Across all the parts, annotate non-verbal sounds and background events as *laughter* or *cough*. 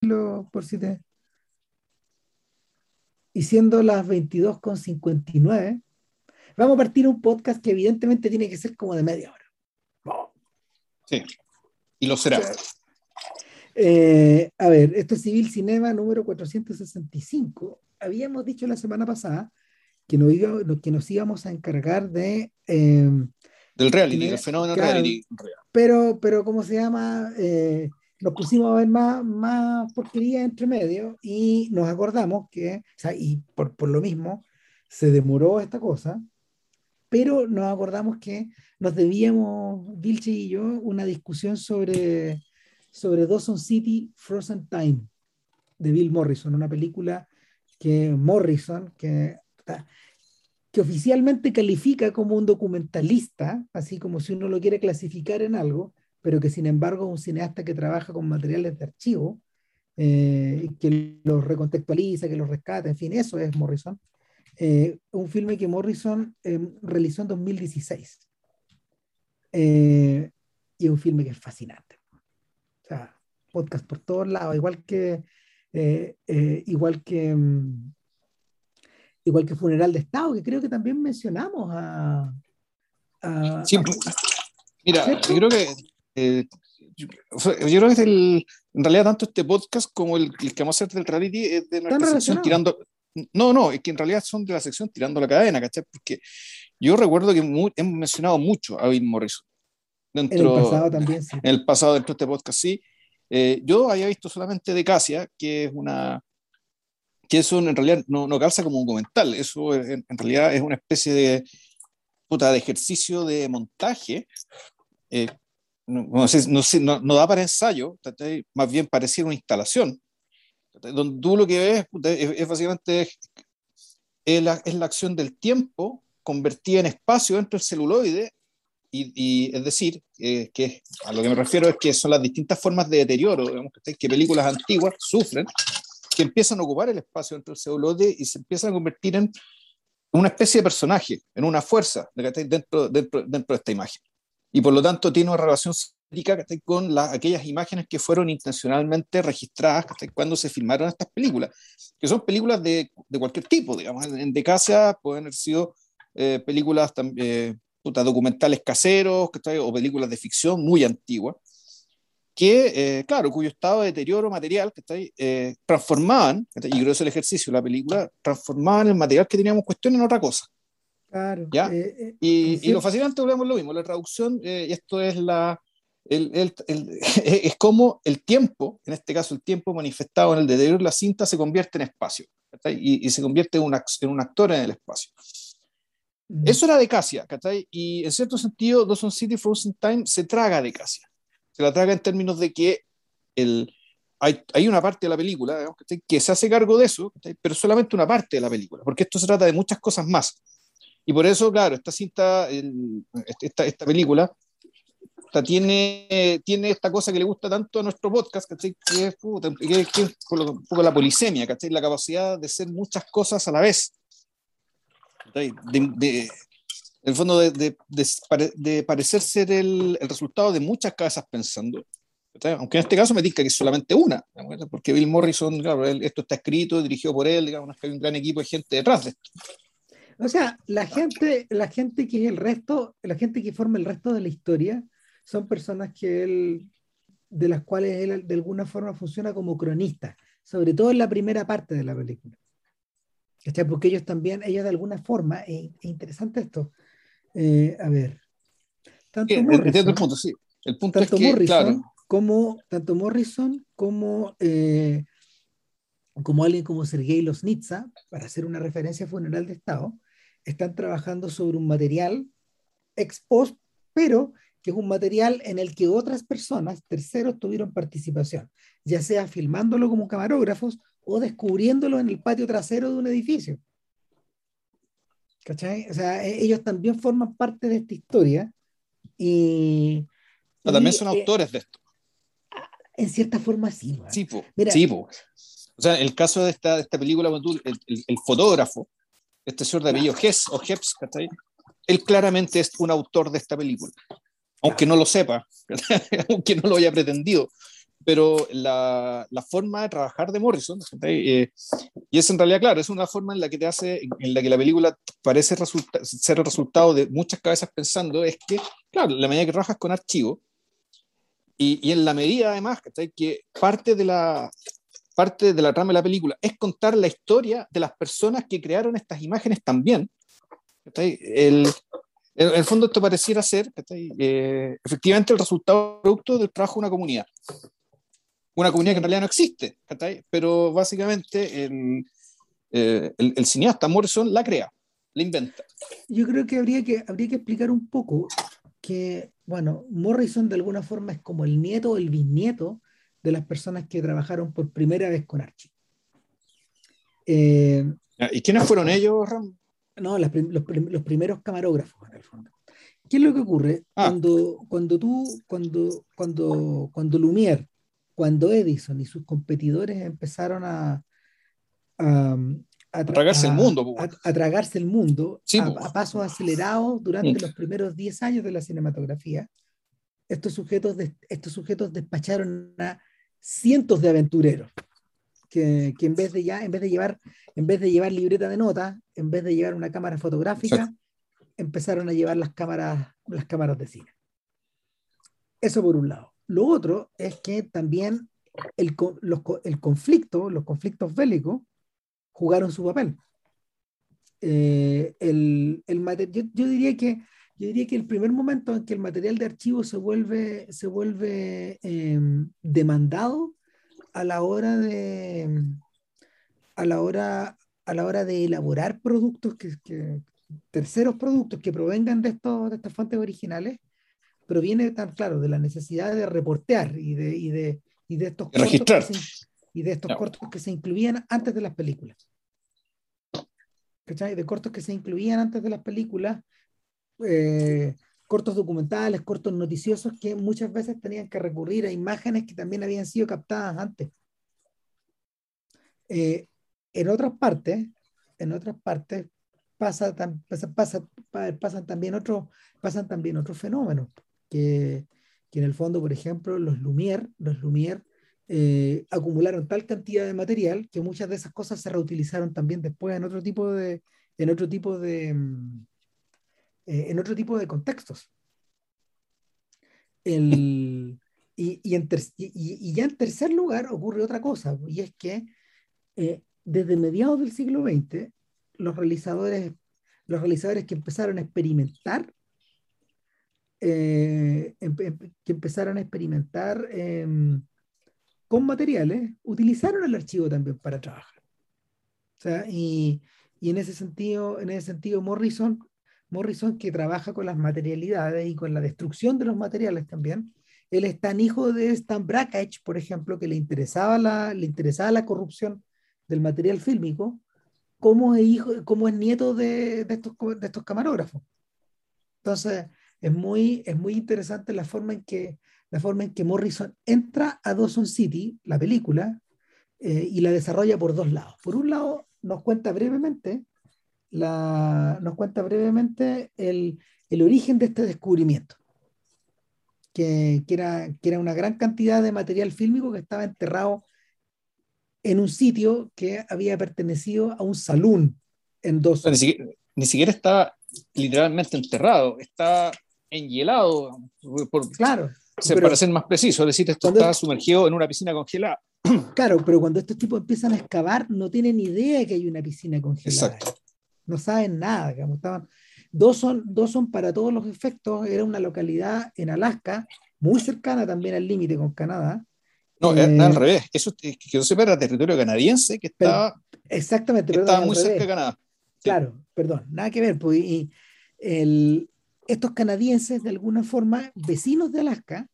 por si te... Y siendo las 22.59, vamos a partir un podcast que evidentemente tiene que ser como de media hora. Sí, y lo será. Eh, a ver, esto es Civil Cinema número 465. Habíamos dicho la semana pasada que nos, que nos íbamos a encargar de... Eh, Del reality, del fenómeno reality. Pero, pero, ¿cómo se llama? Eh, nos pusimos a ver más, más porquería entre medio y nos acordamos que, o sea, y por, por lo mismo, se demoró esta cosa, pero nos acordamos que nos debíamos, Vilche y yo, una discusión sobre, sobre Dawson City Frozen Time de Bill Morrison, una película que Morrison, que, que oficialmente califica como un documentalista, así como si uno lo quiere clasificar en algo, pero que sin embargo es un cineasta que trabaja con materiales de archivo, eh, que los recontextualiza, que los rescata, en fin, eso es Morrison. Eh, un filme que Morrison eh, realizó en 2016. y es un filme que es fascinante. O sea, podcast por todos lados, igual que igual que mm, igual que Funeral de Estado, que creo que también mencionamos a, sí, Mira, yo creo que eh, yo, creo que es el, en realidad tanto este podcast como el, que vamos a hacer del reality es de nuestra sección tirando. No, no, es que en realidad son de la sección tirando la cadena, ¿cachai? Porque yo recuerdo que hemos mencionado mucho a Bill Morrison. Dentro, en el pasado también, sí. En el pasado, dentro de este podcast, sí. Eh, yo había visto solamente de Casia, que es una. que eso en realidad no, no calza como un documental, eso en, en, realidad es una especie de. puta, de ejercicio de montaje. Eh, no, no, no, da para ensayo, más bien pareciera una instalación, donde tú lo que ves es, básicamente es la, es la, acción del tiempo convertida en espacio dentro del celuloide, y, y es decir, eh, que a lo que me refiero es que son las distintas formas de deterioro digamos, que películas antiguas sufren, que empiezan a ocupar el espacio dentro del celuloide y se empiezan a convertir en una especie de personaje, en una fuerza dentro, dentro, dentro de esta imagen y por lo tanto tiene una relación con las, aquellas imágenes que fueron intencionalmente registradas cuando se filmaron estas películas, que son películas de, de cualquier tipo, digamos, en casa pueden haber sido eh, películas eh, documentales caseros o películas de ficción muy antiguas, que, eh, claro, cuyo estado de deterioro material eh, transformaban, y creo que es el ejercicio de la película, transformaban el material que teníamos cuestión en otra cosa. Claro. ¿Ya? Eh, eh, y, y, lo fascinante, volvemos lo mismo, la traducción, eh, esto es la... El, el, el, *laughs* es como el tiempo, en este caso el tiempo manifestado en el deterioro de la cinta, se convierte en espacio y, y, se convierte en un, en un actor en el espacio. Mm. Eso era de Casia, y en cierto sentido, Dawson City Frozen Time se traga de Casia. Se la traga en términos de que el, hay, hay, una parte de la película digamos, que se hace cargo de eso, pero solamente una parte de la película, porque esto se trata de muchas cosas más. Y por eso, claro, esta cinta, esta, esta película, tiene, tiene esta cosa que le gusta tanto a nuestro podcast, Que es, que es un poco la polisemia, ¿cachai? La capacidad de ser muchas cosas a la vez. De, de, el fondo de, de, de, parecer ser el, el, resultado de muchas cabezas pensando. Aunque en este caso me diga que es solamente una, porque Bill Morrison, claro, esto está escrito, dirigido por él, digamos que hay un gran equipo de gente detrás de esto. O sea, la gente, la gente que es el resto, la gente que forma el resto de la historia, son personas que él, de las cuales él de alguna forma funciona como cronista, sobre todo en la primera parte de la película. Porque ellos también, ellos de alguna forma, es, interesante esto. Eh, a ver. Tanto Morrison, el punto, sí. El punto tanto es que, Morrison claro. como, tanto Morrison como eh, como alguien como Sergei Losnitsa, para hacer una referencia a Funeral de Estado, están trabajando sobre un material ex post, pero que es un material en el que otras personas, terceros, tuvieron participación, ya sea filmándolo como camarógrafos o descubriéndolo en el patio trasero de un edificio. ¿Cachai? O sea, e-, ellos también forman parte de esta historia y... Pero también son eh, autores de esto. En cierta forma, sí. Sí, po, sí po. O sea, el caso de esta, de esta película, el, el, el fotógrafo este señor de apellido Hess o Heps, él claramente es un autor de esta película, aunque no lo sepa, *laughs* aunque no lo haya pretendido. pero la, la, forma de trabajar de Morrison, eh, y es en realidad, claro, es una forma en la que te hace, en la que la película parece ser el resultado de muchas cabezas pensando, es que, claro, la medida que trabajas con archivo, y, y en la medida además que parte de la, parte de la trama de la película es contar la historia de las personas que crearon estas imágenes también. El, en el fondo esto pareciera ser eh, efectivamente el resultado producto del trabajo de una comunidad una comunidad que en realidad no existe, pero básicamente eh, el, el, cineasta Morrison la crea, la inventa. Yo creo que habría que, habría que explicar un poco que, bueno, Morrison de alguna forma es como el nieto o el bisnieto de las personas que trabajaron por primera vez con Archie. Eh, ¿Y quiénes fueron ellos, Ram? No, los, los, primeros camarógrafos, en el fondo. ¿Qué es lo que ocurre? Ah. Cuando, cuando tú, cuando, cuando, cuando Lumière cuando Edison y sus competidores empezaron a, a, a, tragarse el mundo. A, tragarse el mundo a, pasos acelerados durante mm. los primeros 10 años de la cinematografía, estos sujetos, estos sujetos despacharon a cientos de aventureros que, que, en, vez de ya, en, vez de llevar, en vez de llevar libreta de notas, en vez de llevar una cámara fotográfica, empezaron a llevar las cámaras, las cámaras de cine. Eso por un lado. Lo otro es que también el, el conflicto, los conflictos bélicos, jugaron su papel. Eh, el, el yo, yo, diría que, yo diría que el primer momento en que el material de archivo se vuelve, se vuelve em, demandado a la hora de a la hora a la hora de elaborar productos que, que terceros productos que provengan de estos de estas fuentes originales proviene tan claro de la necesidad de reportear y de, y de, y de estos cortos y de estos cortos que se incluían antes de las películas. ¿Cachai? De cortos que se incluían antes de las películas, eh, cortos documentales, cortos noticiosos que muchas veces tenían que recurrir a imágenes que también habían sido captadas antes. Eh, en otras partes, en otras partes pasa, pasa, pasa, pasan también otros pasan también otros fenómenos que, en el fondo, por ejemplo, los Lumière, los Lumière eh, acumularon tal cantidad de material que muchas de esas cosas se reutilizaron también después en otro tipo de, en otro tipo de, mm, eh, en otro tipo de contextos. El, y, y, en y, ya en tercer lugar ocurre otra cosa, y es que eh, desde mediados del siglo XX, los realizadores, los realizadores que empezaron a experimentar eh, que empezaron a experimentar em, con materiales, utilizaron el archivo también para trabajar. O sea, y, y, en ese sentido, en ese sentido Morrison, Morrison que trabaja con las materialidades y con la destrucción de los materiales también, él es tan hijo de Stan Brakhage, por ejemplo, que le interesaba la, le interesaba la corrupción del material fílmico, como es, hijo, como es nieto de, de, estos, de estos camarógrafos. Entonces, es muy, es muy interesante la forma, en que, la forma en que Morrison entra a Dawson City, la película, eh, y la desarrolla por dos lados. Por un lado, nos cuenta brevemente, la, nos cuenta brevemente el, el origen de este descubrimiento, que, que, era, que era una gran cantidad de material fílmico que estaba enterrado en un sitio que había pertenecido a un salón en Dawson. Ni siquiera, ni siquiera está literalmente enterrado, está enhielado, por, claro, para ser más preciso, es decir, esto está sumergido en una piscina congelada. Claro, pero cuando estos tipos empiezan a excavar, no tienen idea que hay una piscina congelada. Exacto. No saben nada. Digamos, estaban, Dawson, Dawson, para todos los efectos, era una localidad en Alaska, muy cercana también al límite con Canadá. No, eh, al revés. Eso que no sepa era territorio canadiense que estaba, exactamente, estaba muy cerca de Canadá. Claro, perdón, nada que ver. Pues, y el, estos canadienses, de alguna forma, vecinos de Alaska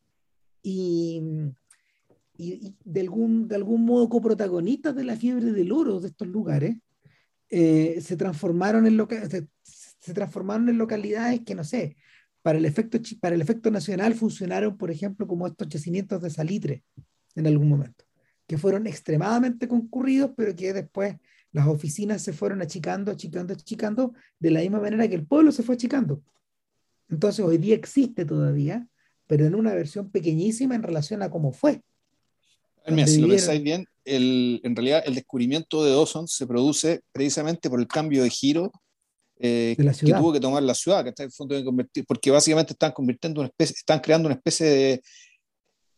y, y, de, algún, de algún modo coprotagonistas de la fiebre del oro de estos lugares, eh, se, transformaron en se, se, transformaron en localidades que, no sé, para el, efecto, para el efecto nacional funcionaron, por ejemplo, como estos yacimientos de salitre en algún momento, que fueron extremadamente concurridos, pero que después las oficinas se fueron achicando, achicando, achicando, de la misma manera que el pueblo se fue achicando. Entonces hoy día existe todavía, pero en una versión pequeñísima en relación a cómo fue. si lo pensáis bien, el, en realidad el descubrimiento de Dawson se produce precisamente por el cambio de giro eh, que tuvo que tomar la ciudad, que está en fondo de convertir, porque básicamente están convirtiendo una especie, están creando una especie de,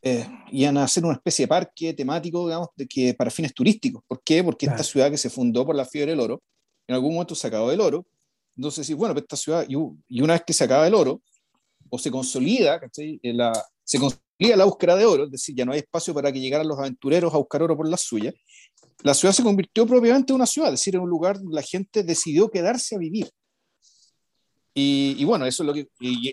eh, iban a hacer una especie de parque temático, digamos, de que para fines turísticos. ¿Por qué? Porque esta ciudad que se fundó por la fiebre del oro, en algún momento se acabó el oro, entonces, sí, bueno, pues esta ciudad, y, una vez que se acaba el oro, o se consolida, La, se consolida la búsqueda de oro, es decir, ya no hay espacio para que llegaran los aventureros a buscar oro por la suya, la ciudad se convirtió propiamente en una ciudad, es decir, en un lugar donde la gente decidió quedarse a vivir. Y, bueno, eso es lo que,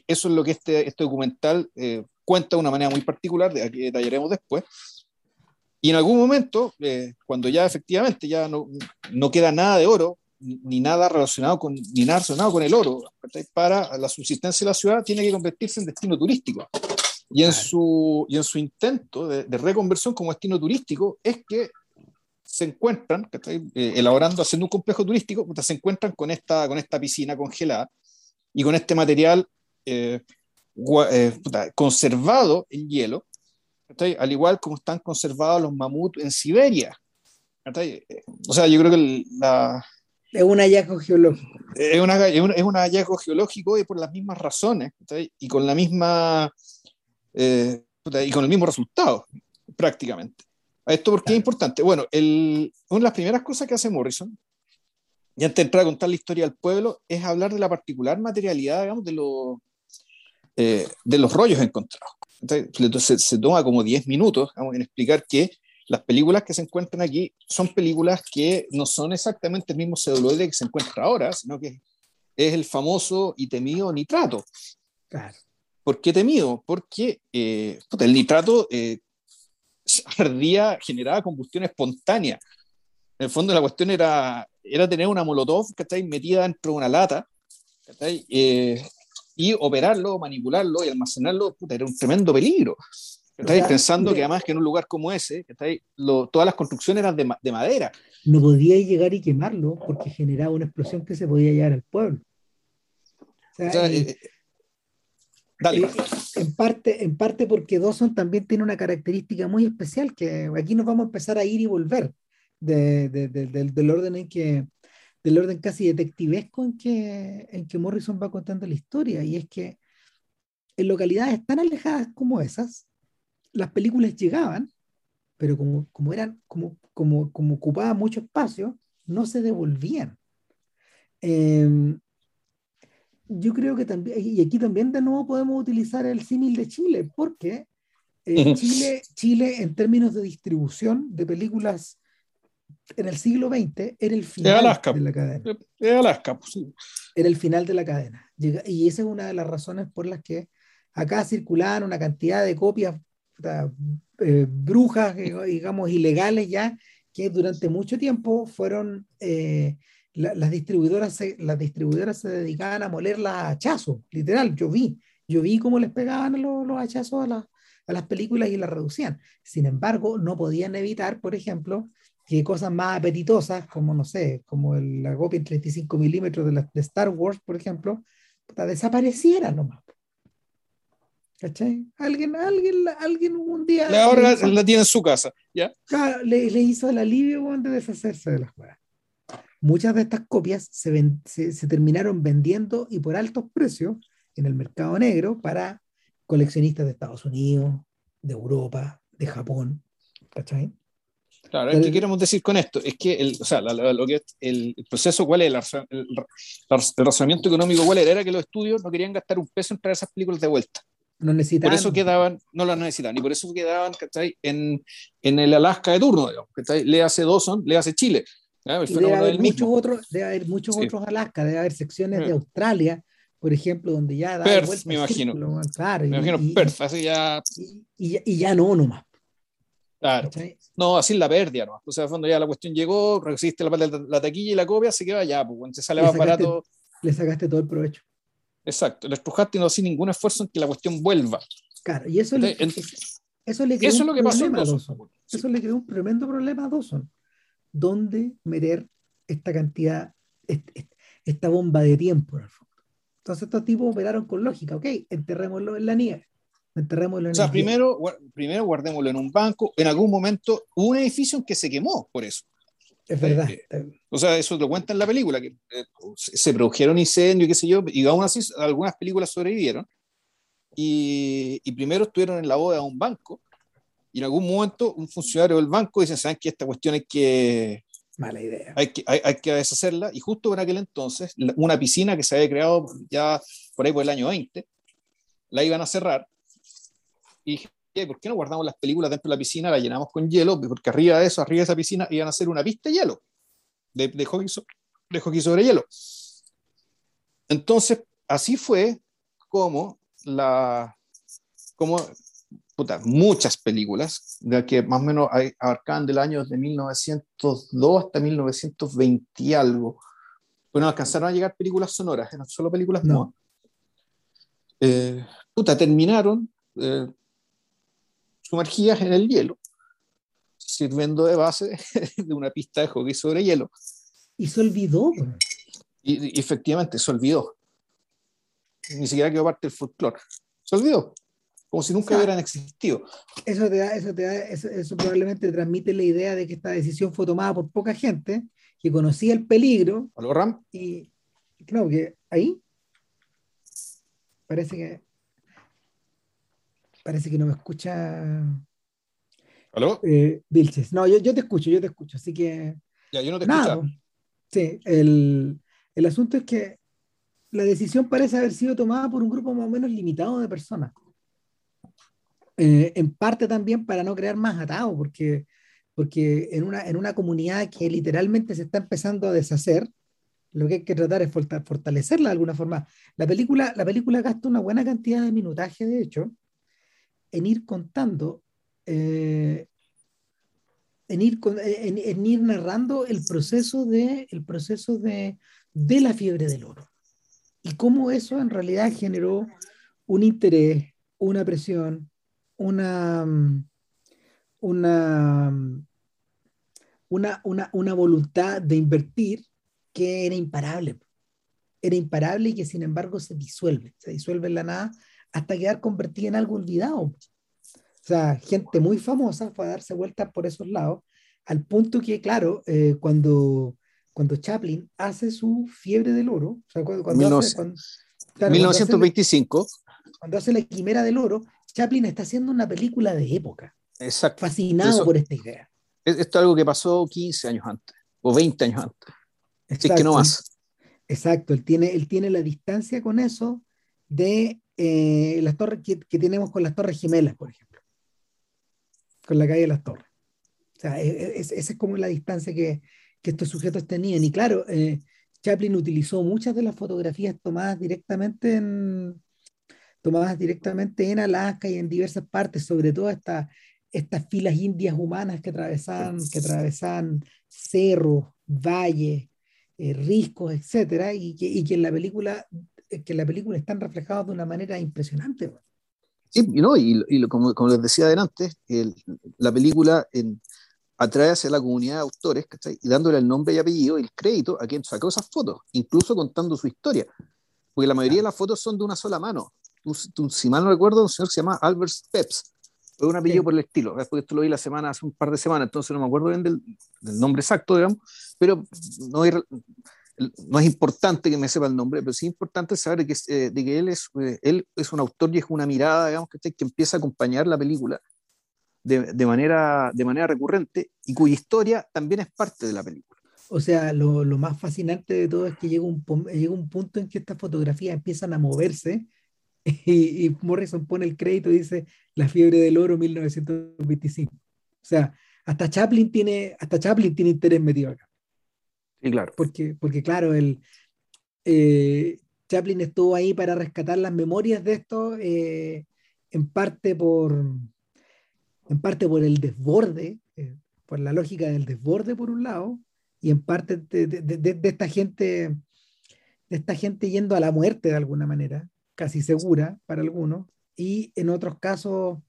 eso es lo que este, este documental eh, cuenta de una manera muy particular, de que detallaremos después. Y en algún momento, eh, cuando ya efectivamente ya no, no queda nada de oro, ni nada relacionado con, ni nada relacionado con el oro. Para la subsistencia de la ciudad tiene que convertirse en destino turístico. Y en, su, y en su intento de, reconversión como destino turístico es que se encuentran, eh, elaborando, haciendo un complejo turístico, se encuentran con esta, con esta piscina congelada y con este material eh, eh, conservado en hielo, al igual como están conservados los mamuts en Siberia. O sea, yo creo que la, es un hallazgo geológico. Es, una, es, un, hallazgo geológico y por las mismas razones y con la misma eh, y con el mismo resultado prácticamente. ¿Esto por qué es importante? Bueno, el, una de las primeras cosas que hace Morrison, y antes de entrar a contar la historia del pueblo, es hablar de la particular materialidad, digamos, de, los eh, de los rollos encontrados. Entonces, se, toma como 10 minutos en explicar que las películas que se encuentran aquí son películas que no son exactamente el mismo celuloide que se encuentra ahora, sino que es el famoso y temido nitrato. Claro. ¿Por qué temido? Porque eh, el nitrato eh, *laughs* ardía, generaba combustión espontánea. En el fondo la cuestión era, era tener una molotov está metida dentro de una lata eh, y operarlo, manipularlo y almacenarlo, era un tremendo peligro. Estáis pensando que además que en un lugar como ese, todas las construcciones eran de, madera. No podía llegar y quemarlo porque generaba una explosión que se podía llevar al pueblo. Eh, dale. en, parte, en parte porque Dawson también tiene una característica muy especial, que aquí nos vamos a empezar a ir y volver del, orden en que del orden casi detectivesco en que, en que Morrison va contando la historia, y es que en localidades tan alejadas como esas, las películas llegaban, pero como, como eran, como, como, como ocupaban mucho espacio, no se devolvían. Em, yo creo que también, y aquí también de nuevo podemos utilizar el símil de Chile, porque eh, *laughs* Chile, Chile en términos de distribución de películas en el siglo XX era el final de la cadena. Alaska, pues, Era el final de la cadena. Y esa es una de las razones por las que acá circulaban una cantidad de copias eh, brujas, digamos, ilegales ya, que durante mucho tiempo fueron, eh, las, distribuidoras se, las distribuidoras se dedicaban a molerlas a hachazos, literal, yo vi, yo vi cómo les pegaban los, los hachazos a, a las películas y las reducían. Sin embargo, no podían evitar, por ejemplo, que cosas más apetitosas, como no sé, como la copia en 35 milímetros de, de Star Wars, por ejemplo, desaparecieran nomás. ¿Cachai? Alguien, alguien, alguien un día. ahora la tiene en su casa, ¿ya? le, le, hizo el alivio de deshacerse de las cosas. Muchas de estas copias se, se, se, terminaron vendiendo y por altos precios en el mercado negro para coleccionistas de Estados Unidos, de Europa, de Japón. ¿Cachai? Claro, ¿qué queremos decir con esto? Es que, el, o sea, lo que, el, proceso, ¿cuál es? El, el, razonamiento económico, ¿cuál era? Era que los estudios no querían gastar un peso en traer esas películas de vuelta. No necesitaban. Por eso quedaban, no las necesitaban, y por eso quedaban En, en el Alaska de turno, Le hace Dawson, le hace Chile. Debe, haber muchos otros, debe haber muchos otros Alaska, debe haber secciones de Australia, por ejemplo, donde ya da Perth, me imagino. claro, me imagino Perth, así ya. Y, y, ya no, nomás. Claro. No, así la pérdida, ¿no? O sea, cuando ya la cuestión llegó, resiste la, la, la, taquilla y la copia, se queda ya, pues, se sale más barato. Le sacaste todo el provecho. Exacto, el estrujaste no hace ningún esfuerzo en que la cuestión vuelva. Claro, y eso, le, eso le creó un lo que pasó a Dawson. Eso le creó un tremendo problema a Dawson. ¿Dónde meter esta cantidad, esta bomba de tiempo en el fondo? Entonces estos tipos operaron con lógica, ok, enterrémoslo en la nieve. Enterrémoslo en o sea, primero, primero guardémoslo en un banco. En algún momento hubo un edificio en que se quemó por eso. Es verdad. Eh, o sea, eso lo cuenta en la película, que eh, se produjeron incendios, qué sé yo, y aún así algunas películas sobrevivieron. Y, y, primero estuvieron en la boda de un banco, y en algún momento un funcionario del banco dice, ¿saben que esta cuestión hay que... Mala idea. Hay que, hay, hay que deshacerla, y justo en aquel entonces, una piscina que se había creado ya por ahí por el año 20, la iban a cerrar, y ¿por qué no guardamos las películas dentro de la piscina, la llenamos con hielo? Porque arriba de eso, arriba de esa piscina, iban a hacer una pista de hielo, de, de, hockey, de hockey sobre hielo. Entonces, así fue como la, como puta, muchas películas, de que más o menos abarcaban del año de 1902 hasta 1920 y algo, bueno, alcanzaron a llegar películas sonoras, eran solo películas no. Eh, puta, terminaron eh, sumergidas en el hielo, sirviendo de base *laughs* de una pista de hockey sobre hielo. Y se olvidó. Y, efectivamente, se olvidó. Ni siquiera quedó parte del folclore. Se olvidó. Como si nunca hubieran existido. Eso, te da, eso, te da, eso, probablemente transmite la idea de que esta decisión fue tomada por poca gente que conocía el peligro. ¿Aló, Ram? Y claro que ahí parece que Parece que no me escucha. ¿Aló? Eh, Vilches. No, yo, yo, te escucho, yo te escucho, así que. Ya, yo no te escucho. Sí, el, el, asunto es que la decisión parece haber sido tomada por un grupo más o menos limitado de personas. Eh, en parte también para no crear más atados, porque, porque en, una, en una comunidad que literalmente se está empezando a deshacer, lo que hay que tratar es fortalecerla de alguna forma. La película, la película gasta una buena cantidad de minutaje, de hecho, en ir contando, eh, en, ir en, ir narrando el proceso, de, el proceso de, de la fiebre del oro y cómo eso en realidad generó un interés, una presión, una, una, una, una, una, voluntad de invertir que era imparable. Era imparable y que sin embargo se disuelve, se disuelve en la nada hasta quedar convertida en algo olvidado. O sea, gente muy famosa fue a darse vueltas por esos lados, al punto que, claro, eh, cuando, cuando Chaplin hace su fiebre del oro, o sea, cuando, hace, 1925, cuando hace, la, quimera del oro, Chaplin está haciendo una película de época. Exacto. Fascinado por esta idea. Esto es algo que pasó 15 años antes, o 20 años antes. Exacto. Es que no más. Exacto, él tiene, él tiene la distancia con eso de eh, las torres que, tenemos con las torres gemelas, por ejemplo, con la calle de las torres. O sea, e, e, esa es, como la distancia que, estos sujetos tenían. Y claro, eh, Chaplin utilizó muchas de las fotografías tomadas directamente en, tomadas directamente en Alaska y en diversas partes, sobre todo esta, estas filas indias humanas que atravesaban, que atravesaban cerros, valles, eh, riscos, etcétera, y que, y que en la película que la película están reflejados de una manera impresionante. Sí, no, y, y como, como, les decía adelante, el, la película en, atrae hacia la comunidad de autores, ¿cachai? Y dándole el nombre y apellido y el crédito a quien sacó esas fotos, incluso contando su historia. Porque la mayoría de las fotos son de una sola mano. Si mal no recuerdo, un señor que se llama Albert Steps. Fue un apellido por el estilo, porque esto lo vi la semana, hace un par de semanas, entonces no me acuerdo bien del, del nombre exacto, digamos, pero no hay, no es importante que me sepa el nombre, pero sí es importante saber que, eh, de que él, es, eh, él es un autor y es una mirada, digamos, que, que empieza a acompañar la película de, de, manera, de manera recurrente y cuya historia también es parte de la película. O sea, lo, lo más fascinante de todo es que llega un, llega un punto en que estas fotografías empiezan a moverse y, y, Morrison pone el crédito y dice La fiebre del oro 1925. O sea, hasta Chaplin tiene, hasta Chaplin tiene interés metido acá claro. Porque, porque claro, el, eh, Chaplin estuvo ahí para rescatar las memorias de esto, eh, en parte por en parte por el desborde, eh, por la lógica del desborde por un lado, y en parte de, de, esta gente, de esta gente yendo a la muerte de alguna manera, casi segura para algunos, y en otros casos,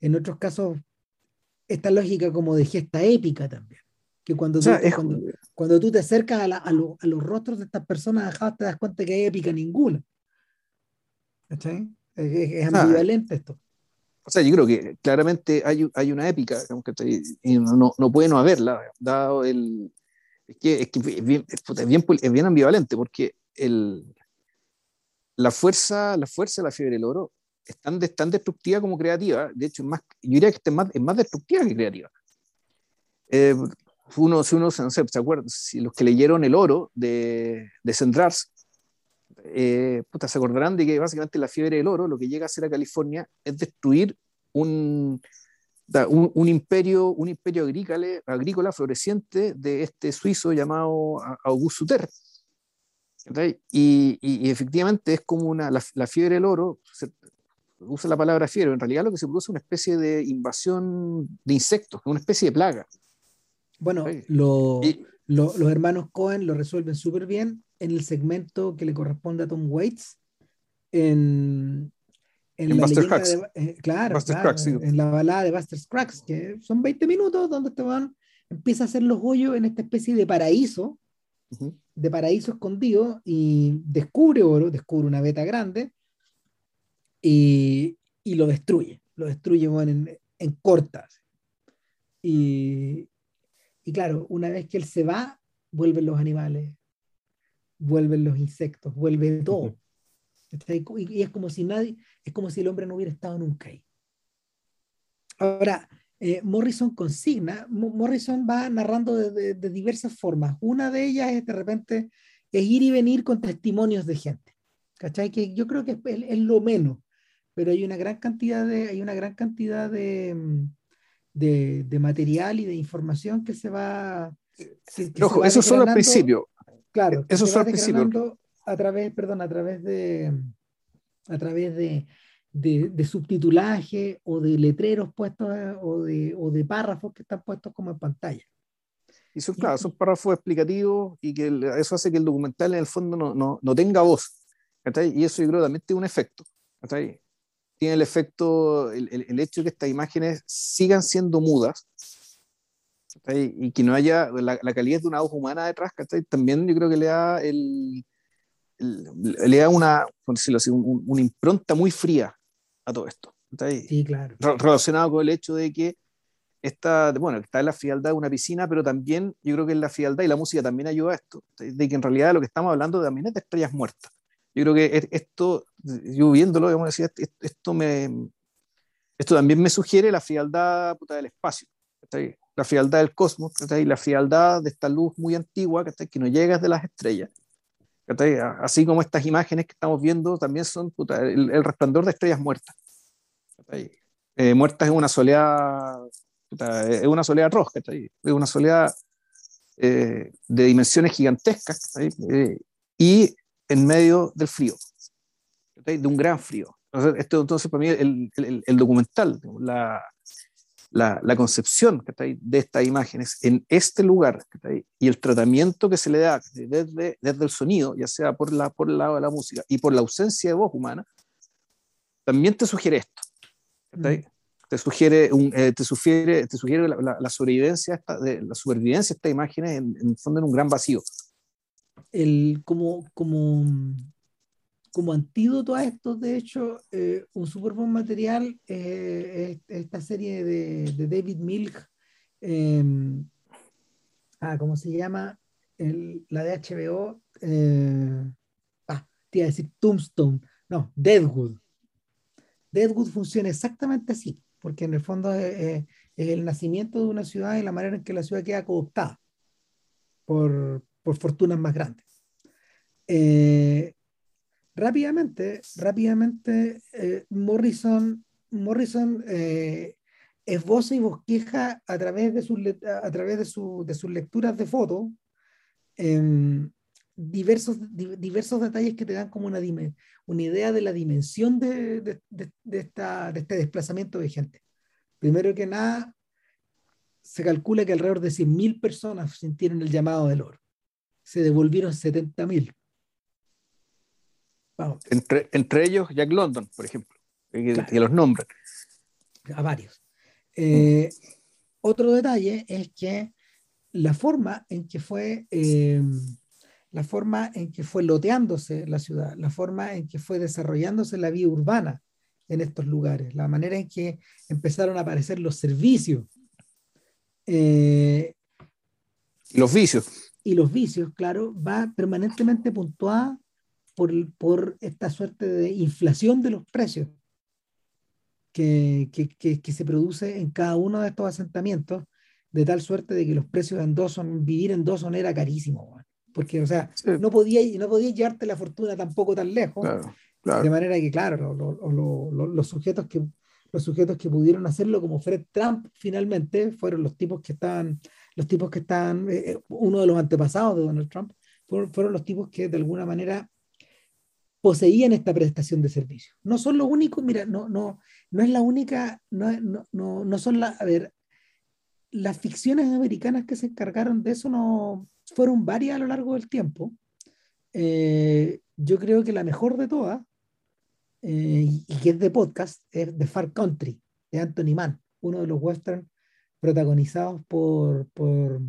en otros casos, esta lógica como de gesta épica también que cuando, tú, cuando, tú te acercas a, a, los rostros de estas personas te das cuenta que hay épica ninguna. ¿Cachai? Es, ambivalente esto. O sea, yo creo que claramente hay, hay una épica, que no, no puede no haberla, dado el... Es que, es, que es, bien, es, bien, ambivalente, porque el, la, fuerza, la fuerza de la fiebre del oro es tan, tan destructiva como creativa. De hecho, es más, yo diría que es más, es más destructiva que creativa. Eh, uno, si uno se, se acuerda, si los que leyeron El Oro de, de Sendrars, eh, se acordarán de que básicamente la fiebre del oro, lo que llega a hacer a California es destruir un, un, imperio, un imperio agrícola, agrícola floreciente de este suizo llamado Auguste Suter. Y, y, efectivamente es como una, la, fiebre del oro, se, usa la palabra fiebre, en realidad lo que se produce es una especie de invasión de insectos, una especie de plaga. Bueno, lo, los hermanos Cohen lo resuelven súper bien en el segmento que le corresponde a Tom Waits en, en, la Buster de, eh, claro, en la balada de Buster Scruggs, que son 20 minutos donde este van empieza a hacer los hoyos en esta especie de paraíso, de paraíso escondido, y descubre oro, descubre una beta grande, y, y lo destruye, lo destruye en, en cortas. Y, y claro, una vez que él se va, vuelven los animales, vuelven los insectos, vuelve todo. Y es como si nadie, es como si el hombre no hubiera estado nunca ahí. Ahora, eh, Morrison consigna, Morrison va narrando de, diversas formas. Una de ellas es de repente es ir y venir con testimonios de gente. ¿Cachai? Que yo creo que es, es, lo menos, pero hay una gran cantidad de, hay una gran cantidad de, de, de material y de información que se va. Ojo, eso solo al principio. Claro, eso solo al principio. A través, perdón, a través de. A través de, de, subtitulaje o de letreros puestos o de, o de párrafos que están puestos como en pantalla. Y son, claro, son párrafos explicativos y que eso hace que el documental en el fondo no, no, no tenga voz. Y eso yo creo también tiene un efecto tiene el efecto, el, el, hecho de que estas imágenes sigan siendo mudas y que no haya la, la, calidad de una hoja humana detrás, también yo creo que le da, el, le da una, así, una impronta muy fría a todo esto. Sí, claro. Relacionado con el hecho de que está, bueno, está en la frialdad de una piscina, pero también yo creo que en la frialdad y la música también ayuda a esto, de que en realidad lo que estamos hablando también es de estrellas muertas yo creo que esto, yo viéndolo, digamos, esto, me, esto también me sugiere la frialdad del espacio, la frialdad del cosmos, y la frialdad de esta luz muy antigua que no llega de las estrellas. Así como estas imágenes que estamos viendo también son el, resplandor de estrellas muertas. Eh, muertas en una soleada, es una soleada roja, es una soleada eh, de dimensiones gigantescas. Eh, y en medio del frío, de un gran frío. Entonces, esto, entonces para mí, el, el, el documental, la, la, la, concepción de estas imágenes en este lugar y el tratamiento que se le da desde, desde el sonido, ya sea por, la, por el lado de la música y por la ausencia de voz humana, también te sugiere esto. Mm. Te sugiere, un, eh, te sugiere, te sugiere la, la, sobrevivencia esta, de, la supervivencia de estas imágenes en, en el fondo en un gran vacío el, como, como, como antídoto a esto, de hecho, eh, un súper buen material eh, es esta serie de, de David Milk, em, ah, ¿cómo se llama? El, la de HBO, eh, ah, te iba a decir Tombstone, no, Deadwood. Deadwood funciona exactamente así, porque en el fondo es, el nacimiento de una ciudad y la manera en que la ciudad queda cooptada por, por fortunas más grandes. Eh, rápidamente, rápidamente, eh, Morrison, Morrison eh, esboza y bosqueja a través de sus, a través de, de sus lecturas de fotos em, diversos, diversos detalles que te dan como una, una idea de la dimensión de, de, esta, de este desplazamiento de gente. Primero que nada, se calcula que alrededor de 100.000 personas sintieron el llamado del oro se devolvieron 70 mil. Entre, entre ellos Jack London, por ejemplo, que, los nombran. A varios. Eh, otro detalle es que la forma en que fue eh, la forma en que fue loteándose la ciudad, la forma en que fue desarrollándose la vida urbana en estos lugares, la manera en que empezaron a aparecer los servicios. Eh, los vicios. Y los vicios, claro, va permanentemente puntuada por, por esta suerte de inflación de los precios que, que, que, se produce en cada uno de estos asentamientos, de tal suerte de que los precios en Dawson, vivir en Dawson era carísimo, porque, o sea, no, podía, no podía llevarte la fortuna tampoco tan lejos, de manera que, claro, los, sujetos que, los sujetos que pudieron hacerlo, como Fred Trump, finalmente, fueron los tipos que estaban, los tipos que estaban, eh, eh, uno de los antepasados de Donald Trump, fueron, fueron los tipos que de alguna manera poseían esta prestación de servicio. No son los únicos, mira, no, no, no es la única, no, no, no, no son la, a ver, las ficciones americanas que se encargaron de eso no fueron varias a lo largo del tiempo. Eh, yo creo que la mejor de todas, eh, y que es de podcast, es The Far Country, de Anthony Mann, uno de los westerns protagonizados por, por,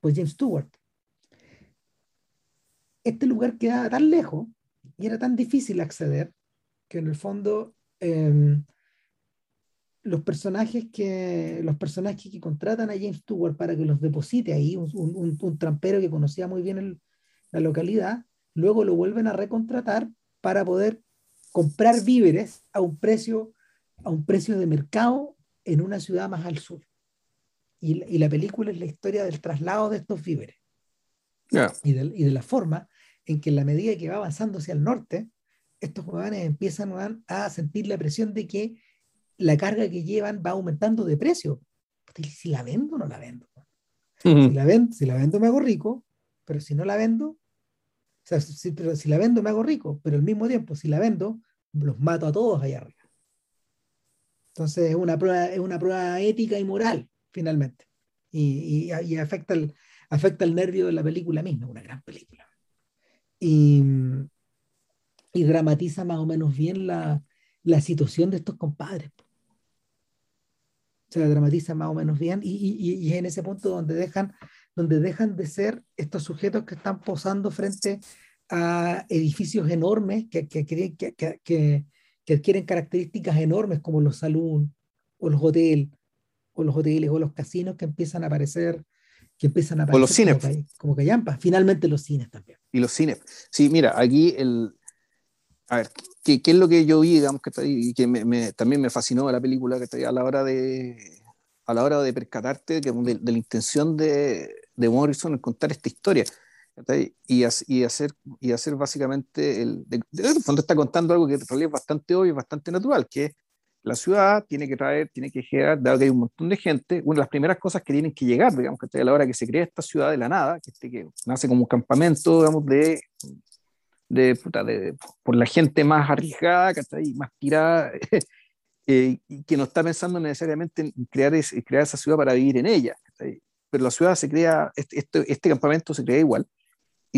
por James Stewart. Este lugar quedaba tan lejos y era tan difícil acceder que en el fondo em, los personajes que los personajes que contratan a James Stewart para que los deposite ahí, un, un, trampero que conocía muy bien la localidad, luego lo vuelven a recontratar para poder comprar víveres a un precio a un precio de mercado en una ciudad más al sur. Y, y la película es la historia del traslado de estos víveres. Y, de, y, de, la forma en que en la medida que va avanzando hacia el norte, estos jóvenes empiezan a sentir la presión de que la carga que llevan va aumentando de precio. Si la vendo o no la vendo. si, la vendo, si la vendo me hago rico, pero si no la vendo, o sea, si, pero si la vendo me hago rico, pero al mismo tiempo, si la vendo, los mato a todos allá arriba. Entonces es una prueba, es una prueba ética y moral, finalmente. Y, y, afecta, el, afecta el nervio de la película misma, una gran película. Y, y dramatiza más o menos bien la, la situación de estos compadres. Se la dramatiza más o menos bien y, y, y, es en ese punto donde dejan, donde dejan de ser estos sujetos que están posando frente a edificios enormes que, que, que, que, que adquieren características enormes como los saloons o los hoteles o los hoteles o los casinos que empiezan a aparecer que empiezan a aparecer o los cines. como, callampas finalmente los cines también y los cines sí mira aquí el a ver, ¿qué, ¿qué, es lo que yo vi, digamos, que, y que me, también me fascinó de la película, que está a la hora de, a la hora de percatarte que, de, la intención de, de, Morrison en contar esta historia. Y, y, hacer, y hacer básicamente, el, de, de, fondo está contando algo que en realidad es bastante obvio y bastante natural, que la ciudad tiene que traer, tiene que llegar, dado que hay un montón de gente, una de las primeras cosas que tienen que llegar, digamos, que a la hora que se crea esta ciudad de la nada, que, este, que nace como un campamento, digamos, de de, de, por la gente más arriesgada, más tirada, *laughs* eh, y que no está pensando necesariamente en crear, crear esa ciudad para vivir en ella. Pero la ciudad se crea, este, este, este, campamento se crea igual,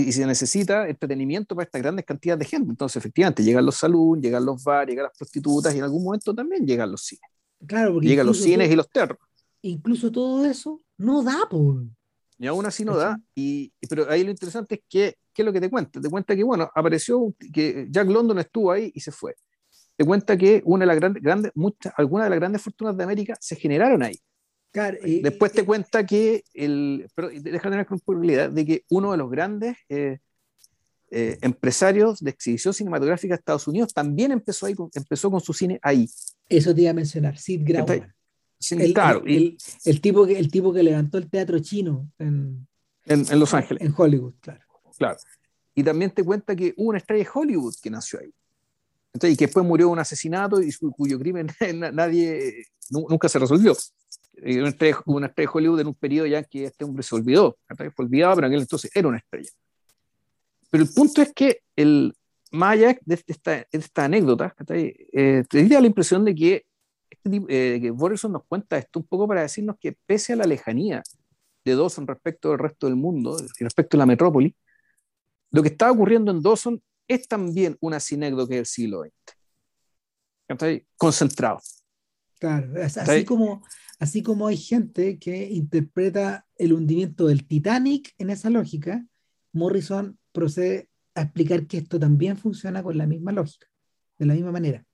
y, se necesita entretenimiento para estas grandes cantidades de gente. Entonces, efectivamente, llegan los saloons, llegan los bares, llegan las prostitutas, y en algún momento también llegan los cines. Claro, llegan los cines y los terros. Incluso todo eso no da, por. Y aún así no da. Y, pero ahí lo interesante es que ¿qué es lo que te cuenta? Te cuenta que, bueno, apareció, que Jack London estuvo ahí y se fue. Te cuenta que una de las grandes, grandes muchas, algunas de las grandes fortunas de América se generaron ahí. Después te cuenta que, el, pero deja de tener probabilidad de que uno de los grandes eh, eh, empresarios de exhibición cinematográfica de Estados Unidos también empezó, ahí, empezó con su cine ahí. Eso te iba a mencionar, Sid Grauman. el, claro, el, el, tipo que, el tipo que levantó el teatro chino en, en, en Los Ángeles. En Hollywood, claro. Claro. Y también te cuenta que hubo una estrella de Hollywood que nació ahí. Entonces, y que después murió un asesinato y cuyo crimen *laughs* nadie, nunca se resolvió. Una estrella, una estrella de Hollywood en un periodo ya que este hombre se olvidó. Fue olvidado, pero en aquel entonces era una estrella. Pero el punto es que el, más de esta, esta anécdota, eh, te da la impresión de que, este eh, que Morrison nos cuenta esto un poco para decirnos que pese a la lejanía de Dawson respecto del resto del mundo respecto a la metrópoli, lo que está ocurriendo en Dawson es también una sinécdoque del siglo XX. Concentrado. Claro, así como, así como hay gente que interpreta el hundimiento del Titanic en esa lógica, Morrison procede a explicar que esto también funciona con la misma lógica, de la misma manera.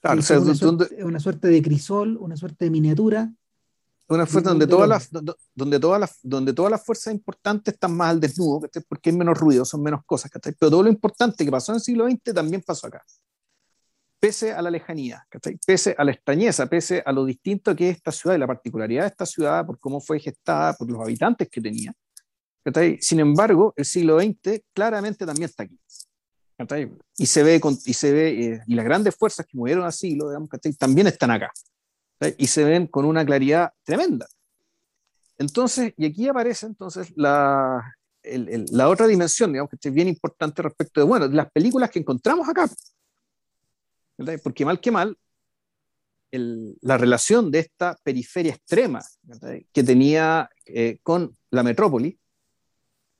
Claro, una, suerte, una, suerte, de crisol, una suerte de miniatura. Una fuerza donde todas, las, donde, todas las, donde todas las fuerzas importantes están más al desnudo, porque hay menos ruido, son menos cosas. Pero todo lo importante que pasó en el siglo XX también pasó acá. Pese a la lejanía, pese a la extrañeza, pese a lo distinto que es esta ciudad y la particularidad de esta ciudad, por cómo fue gestada, por los habitantes que tenía. Sin embargo, el siglo XX claramente también está aquí. Y se ve, y, se ve eh, y las grandes fuerzas que movieron al siglo, digamos, también están acá. Y se ven con una claridad tremenda. Entonces, y aquí aparece entonces la, la otra dimensión, digamos, que es bien importante respecto de, bueno, de las películas que encontramos acá. Porque mal que mal, la relación de esta periferia extrema que tenía eh, con la metrópoli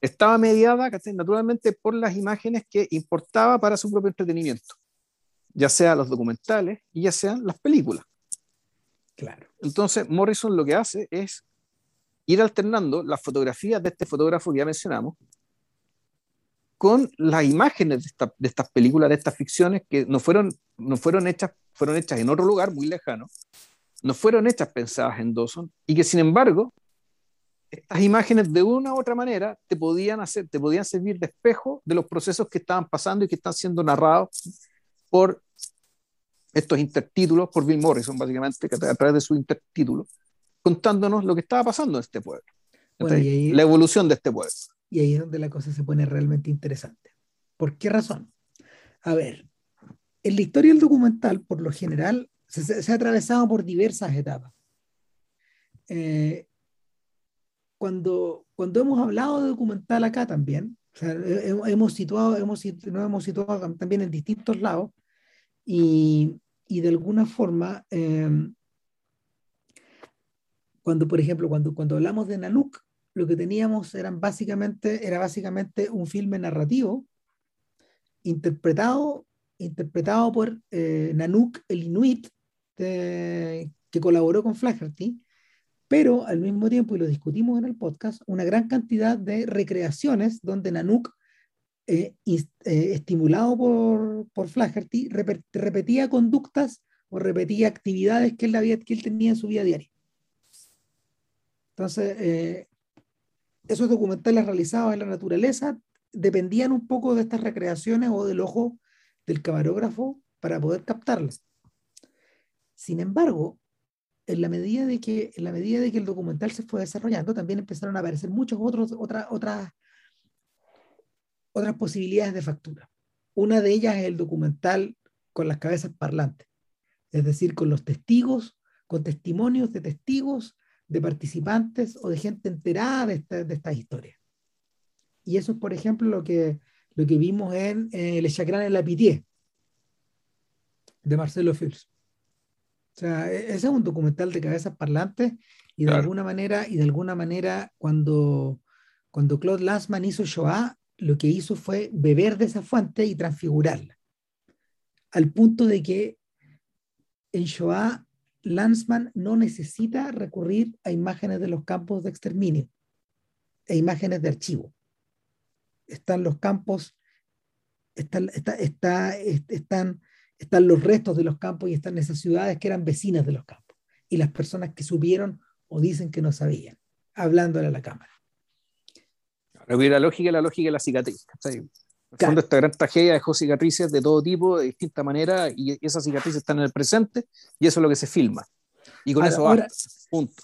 estaba mediada naturalmente por las imágenes que importaba para su propio entretenimiento, ya sea los documentales y ya sean las películas. Claro. Entonces, Morrison lo que hace es ir alternando las fotografías de este fotógrafo que ya mencionamos con las imágenes de, de estas películas, de estas ficciones que no fueron, no fueron, hechas, fueron hechas en otro lugar muy lejano, no fueron hechas pensadas en Dawson y que sin embargo estas imágenes de una u otra manera te podían, hacer, te podían servir de espejo de los procesos que estaban pasando y que están siendo narrados por estos intertítulos, por Bill Morrison, básicamente, a través de su intertítulo, contándonos lo que estaba pasando en este pueblo, la evolución de este pueblo. Y ahí es donde la cosa se pone realmente interesante. ¿Por qué razón? A ver, en la historia del documental, por lo general, se, se ha atravesado por diversas etapas. Eh, cuando, cuando hemos hablado de documental acá también, hemos situado, hemos, nos hemos situado también en distintos lados y, de alguna forma, em, cuando, por ejemplo, cuando, cuando hablamos de Nanook, lo que teníamos eran básicamente, era básicamente un filme narrativo interpretado, interpretado por eh, Nanook, el Inuit, que colaboró con Flaherty, pero al mismo tiempo, y lo discutimos en el podcast, una gran cantidad de recreaciones donde Nanook, eh, eh, estimulado por, por Flaherty, repetía conductas o repetía actividades que él, tenía en su vida diaria. Entonces, eh, esos documentales realizados en la naturaleza dependían un poco de estas recreaciones o del ojo del camarógrafo para poder captarlas. Sin embargo, en la medida de que, en la medida de que el documental se fue desarrollando, también empezaron a aparecer muchas otros, otras, otras, otras posibilidades de factura. Una de ellas es el documental con las cabezas parlantes, es decir, con los testigos, con testimonios de testigos, de participantes o de gente enterada de, esta, de estas historias. Y eso es, por ejemplo, lo que, lo que vimos en eh, Le Chagrin en la Pitié, de Marcelo Fils. O sea, e-, ese es un documental de cabezas parlantes y de alguna manera, y de alguna manera, cuando, cuando Claude Lanzmann hizo Shoah, lo que hizo fue beber de esa fuente y transfigurarla. Al punto de que en Shoah, Lanzmann no necesita recurrir a imágenes de los campos de exterminio e imágenes de archivo. Están los campos, están, está, está, están están los restos de los campos y están esas ciudades que eran vecinas de los campos. Y las personas que supieron o dicen que no sabían, hablándole a la cámara. La lógica, la lógica la cicatriz. En fondo, esta gran tragedia dejó cicatrices de todo tipo, de distinta manera, y esas cicatrices están en el presente, y eso es lo que se filma. Y con eso va. Punto.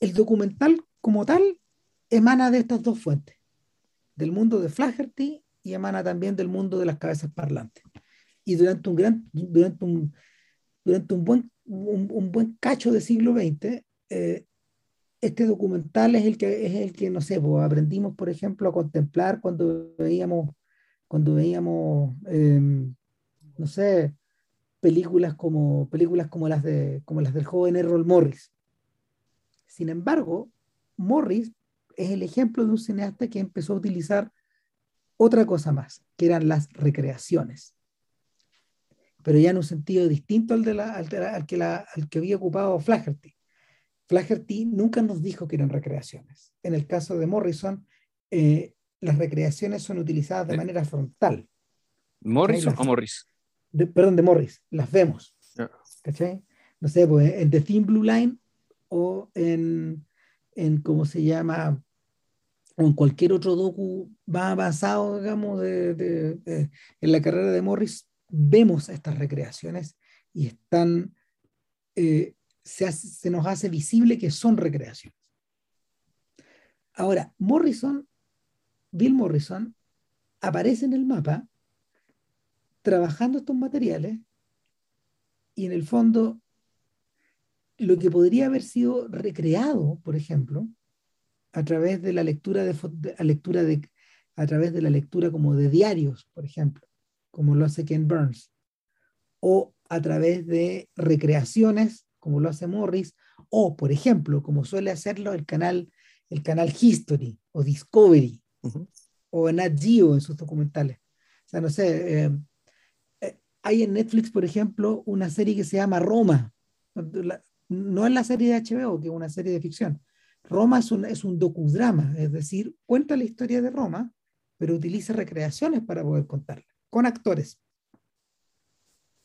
El documental, como tal, emana de estas dos fuentes: del mundo de Flaherty y emana también del mundo de las cabezas parlantes y durante un gran, durante un, durante un buen, un, buen cacho del siglo XX, eh, este documental es el que, es el que no sé, pues, aprendimos, por ejemplo, a contemplar cuando veíamos, cuando veíamos, em, no sé, películas como, películas como las, de, como las del joven Errol Morris. Sin embargo, Morris es el ejemplo de un cineasta que empezó a utilizar otra cosa más, que eran las recreaciones pero ya en un sentido distinto al, de la, al, que, la, al que había ocupado Flaherty. Flaherty nunca nos dijo que eran recreaciones. En el caso de Morrison, eh, las recreaciones son utilizadas de manera frontal. ¿Morrison o Morris? perdón, de Morris, las vemos. ¿cachai? No sé, pues en The Thin Blue Line o en, en ¿cómo se llama? O en cualquier otro docu más avanzado, digamos, de, en la carrera de Morris, vemos estas recreaciones y están, eh, se, nos hace visible que son recreaciones. Ahora, Morrison, Bill Morrison, aparece en el mapa trabajando estos materiales y en el fondo lo que podría haber sido recreado, por ejemplo, a través de la lectura de, lectura de a través de la lectura como de diarios, por ejemplo, como lo hace Ken Burns, o a través de recreaciones, como lo hace Morris, o por ejemplo, como suele hacerlo el canal el canal History o Discovery o Nat Geo en sus documentales. O sea, no sé, eh, eh, hay en Netflix, por ejemplo, una serie que se llama Roma. no es la serie de HBO, que es una serie de ficción. Roma es un, es un docudrama, es decir, cuenta la historia de Roma, pero utiliza recreaciones para poder contarla, con actores.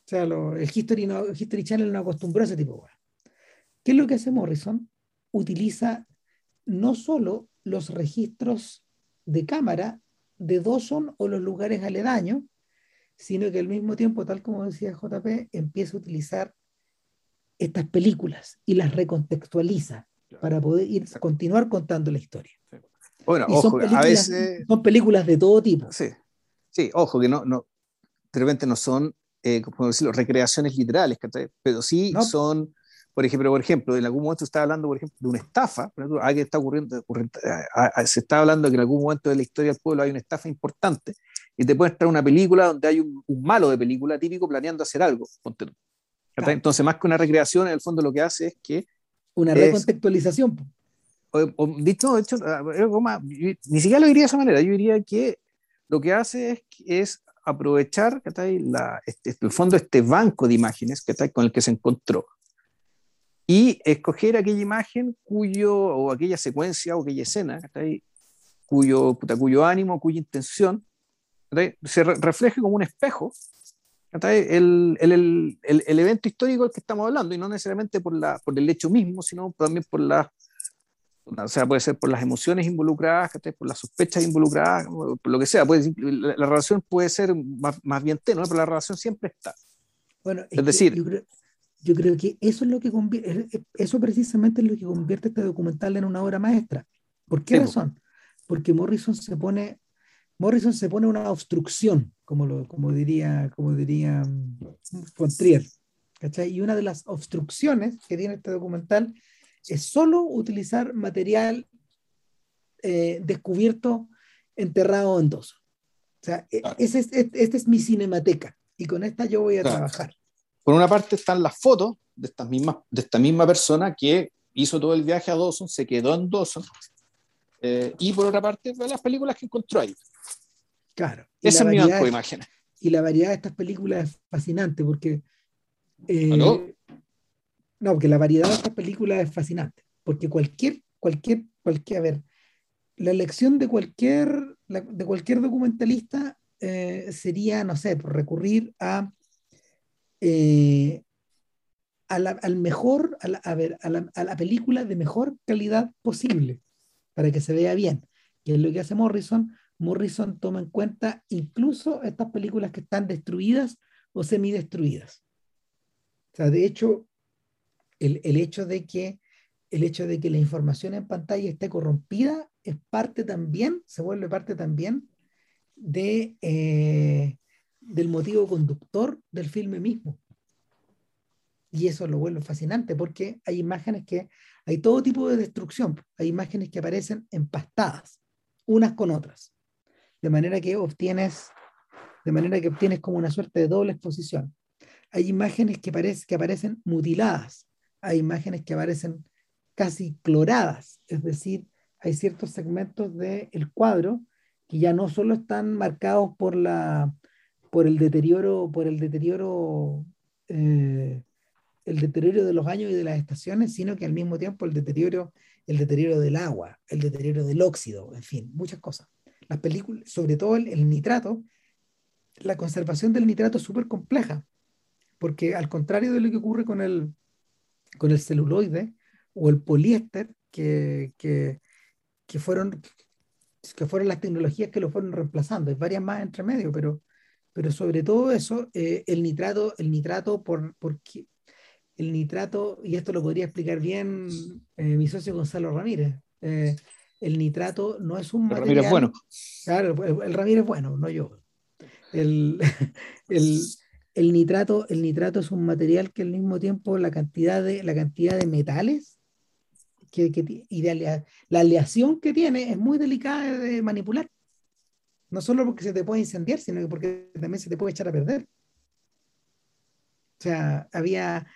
O sea, el, History History Channel no acostumbró a ese tipo de ¿Qué es lo que hace Morrison? Utiliza no solo los registros de cámara de Dawson o los lugares aledaños, sino que al mismo tiempo, tal como decía JP, empieza a utilizar estas películas y las recontextualiza para poder ir, continuar contando la historia. Bueno, ojo, a veces... Son películas de todo tipo. Sí, sí ojo, que no, no, de repente no son, eh, como decirlo, recreaciones literales, pero sí son por ejemplo, por ejemplo, en algún momento se está hablando, por ejemplo, de una estafa, alguien está ocurriendo, se está hablando que en algún momento de la historia del pueblo hay una estafa importante y te puede traer una película donde hay un, malo de película típico planeando hacer algo. Entonces, más que una recreación, en el fondo lo que hace es que... Una recontextualización. O, dicho, hecho, ni siquiera lo diría de esa manera, yo diría que lo que hace es, es aprovechar la, este, el fondo este banco de imágenes con el que se encontró. Y escoger aquella imagen cuyo, o aquella secuencia o aquella escena, cuyo, cuyo ánimo, cuya intención se refleje como un espejo el, el, el, evento histórico del que estamos hablando, y no necesariamente por, la, por el hecho mismo, sino también por la, o sea, puede ser por las emociones involucradas, por las sospechas involucradas, por lo que sea. Puede, la, la relación puede ser más, más bien tenue, pero la relación siempre está. Bueno, es, decir, yo creo que eso es lo que convierte, eso precisamente es lo que convierte este documental en una obra maestra. ¿Por qué razón? Porque Morrison se pone, Morrison se pone una obstrucción, como, lo, como diría, como diría Fontrier. ¿cachai? Y una de las obstrucciones que tiene este documental es solo utilizar material eh, descubierto enterrado en dos. O sea, e, esta es, es mi cinemateca y con esta yo voy a trabajar. Por una parte están las fotos de, estas mismas, de esta misma persona que hizo todo el viaje a Dawson, se quedó en Dawson, eh, y por otra parte las películas que encontró ahí. Claro. Ese es mi banco de imágenes. Y la variedad de estas películas es fascinante porque... Eh, no, porque la variedad de estas películas es fascinante, porque cualquier, cualquier, cualquier, a ver, la elección de cualquier, de cualquier documentalista eh, sería, no sé, recurrir a eh, a la, al mejor, a, la, a, ver, a, la, a la película de mejor calidad posible, para que se vea bien. Que es lo que hace Morrison. Morrison toma en cuenta incluso estas películas que están destruidas o semidestruidas. O sea, de hecho, el, hecho de que, el hecho de que la información en pantalla esté corrompida es parte también, se vuelve parte también de, eh, del motivo conductor del filme mismo. Y eso lo vuelve fascinante porque hay imágenes que, hay todo tipo de destrucción, hay imágenes que aparecen empastadas, unas con otras, de manera que obtienes, de manera que obtienes como una suerte de doble exposición. Hay imágenes que, que aparecen mutiladas, hay imágenes que aparecen casi cloradas, es decir, hay ciertos segmentos del cuadro que ya no solo están marcados por la, por el deterioro, por el deterioro, eh, el deterioro de los años y de las estaciones, sino que al mismo tiempo el deterioro, el deterioro del agua, el deterioro del óxido, en fin, muchas cosas. Las películas, sobre todo el, nitrato, la conservación del nitrato es súper compleja, porque al contrario de lo que ocurre con el, con el celuloide o el poliéster, que, que, que fueron, que fueron las tecnologías que lo fueron reemplazando. Hay varias más entre medio, pero, pero sobre todo eso, eh, el nitrato, el nitrato por, porque el nitrato, y esto lo podría explicar bien eh, mi socio Gonzalo Ramírez, eh, el nitrato no es un material... Ramírez bueno. Claro, el, el, Ramírez bueno, no yo. El, *laughs* el, el, nitrato, el nitrato es un material que al mismo tiempo la cantidad de, la cantidad de metales que, que, y de la aleación que tiene es muy delicada de manipular. No solo porque se te puede incendiar, sino que porque también se te puede echar a perder. O sea, había,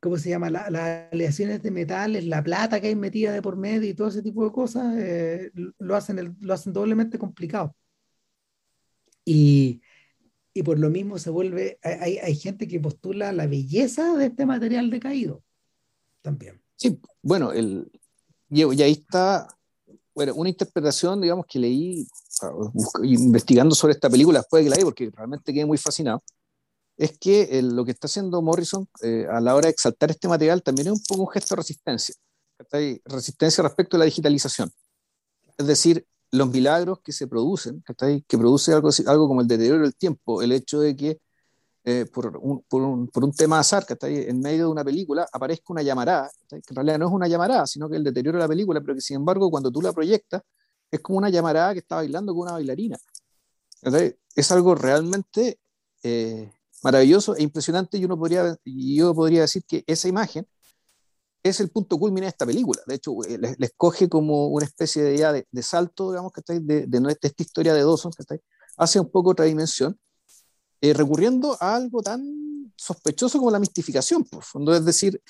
¿cómo se llama? las aleaciones de metales, la plata que hay metida de por medio y todo ese tipo de cosas, eh, lo, hacen lo hacen doblemente complicado. Y, y por lo mismo se vuelve, hay, hay gente que postula la belleza de este material decaído también. Sí, bueno, el, y, ahí está bueno, una interpretación, digamos, que leí investigando sobre esta película después de que la vi, porque realmente quedé muy fascinado, es que lo que está haciendo Morrison eh, a la hora de exaltar este material también es un poco un gesto de resistencia, resistencia respecto a la digitalización. Es decir, los milagros que se producen, que produce algo, algo como el deterioro del tiempo, el hecho de que eh, por, un, por, un, por, un, tema azar, que está en medio de una película, aparezca una llamarada, que en realidad no es una llamarada, sino que el deterioro de la película, pero que sin embargo cuando tú la proyectas, es como una llamarada que está bailando con una bailarina. Es algo realmente eh, maravilloso e impresionante y uno podría, yo podría decir que esa imagen es el punto culmine de esta película. De hecho, eh, les, les coge como una especie de, ya de, de salto, digamos, que está de, de, de, esta historia de Dawson, que está hace un poco otra dimensión eh, recurriendo a algo tan sospechoso como la mistificación, por fondo, es decir,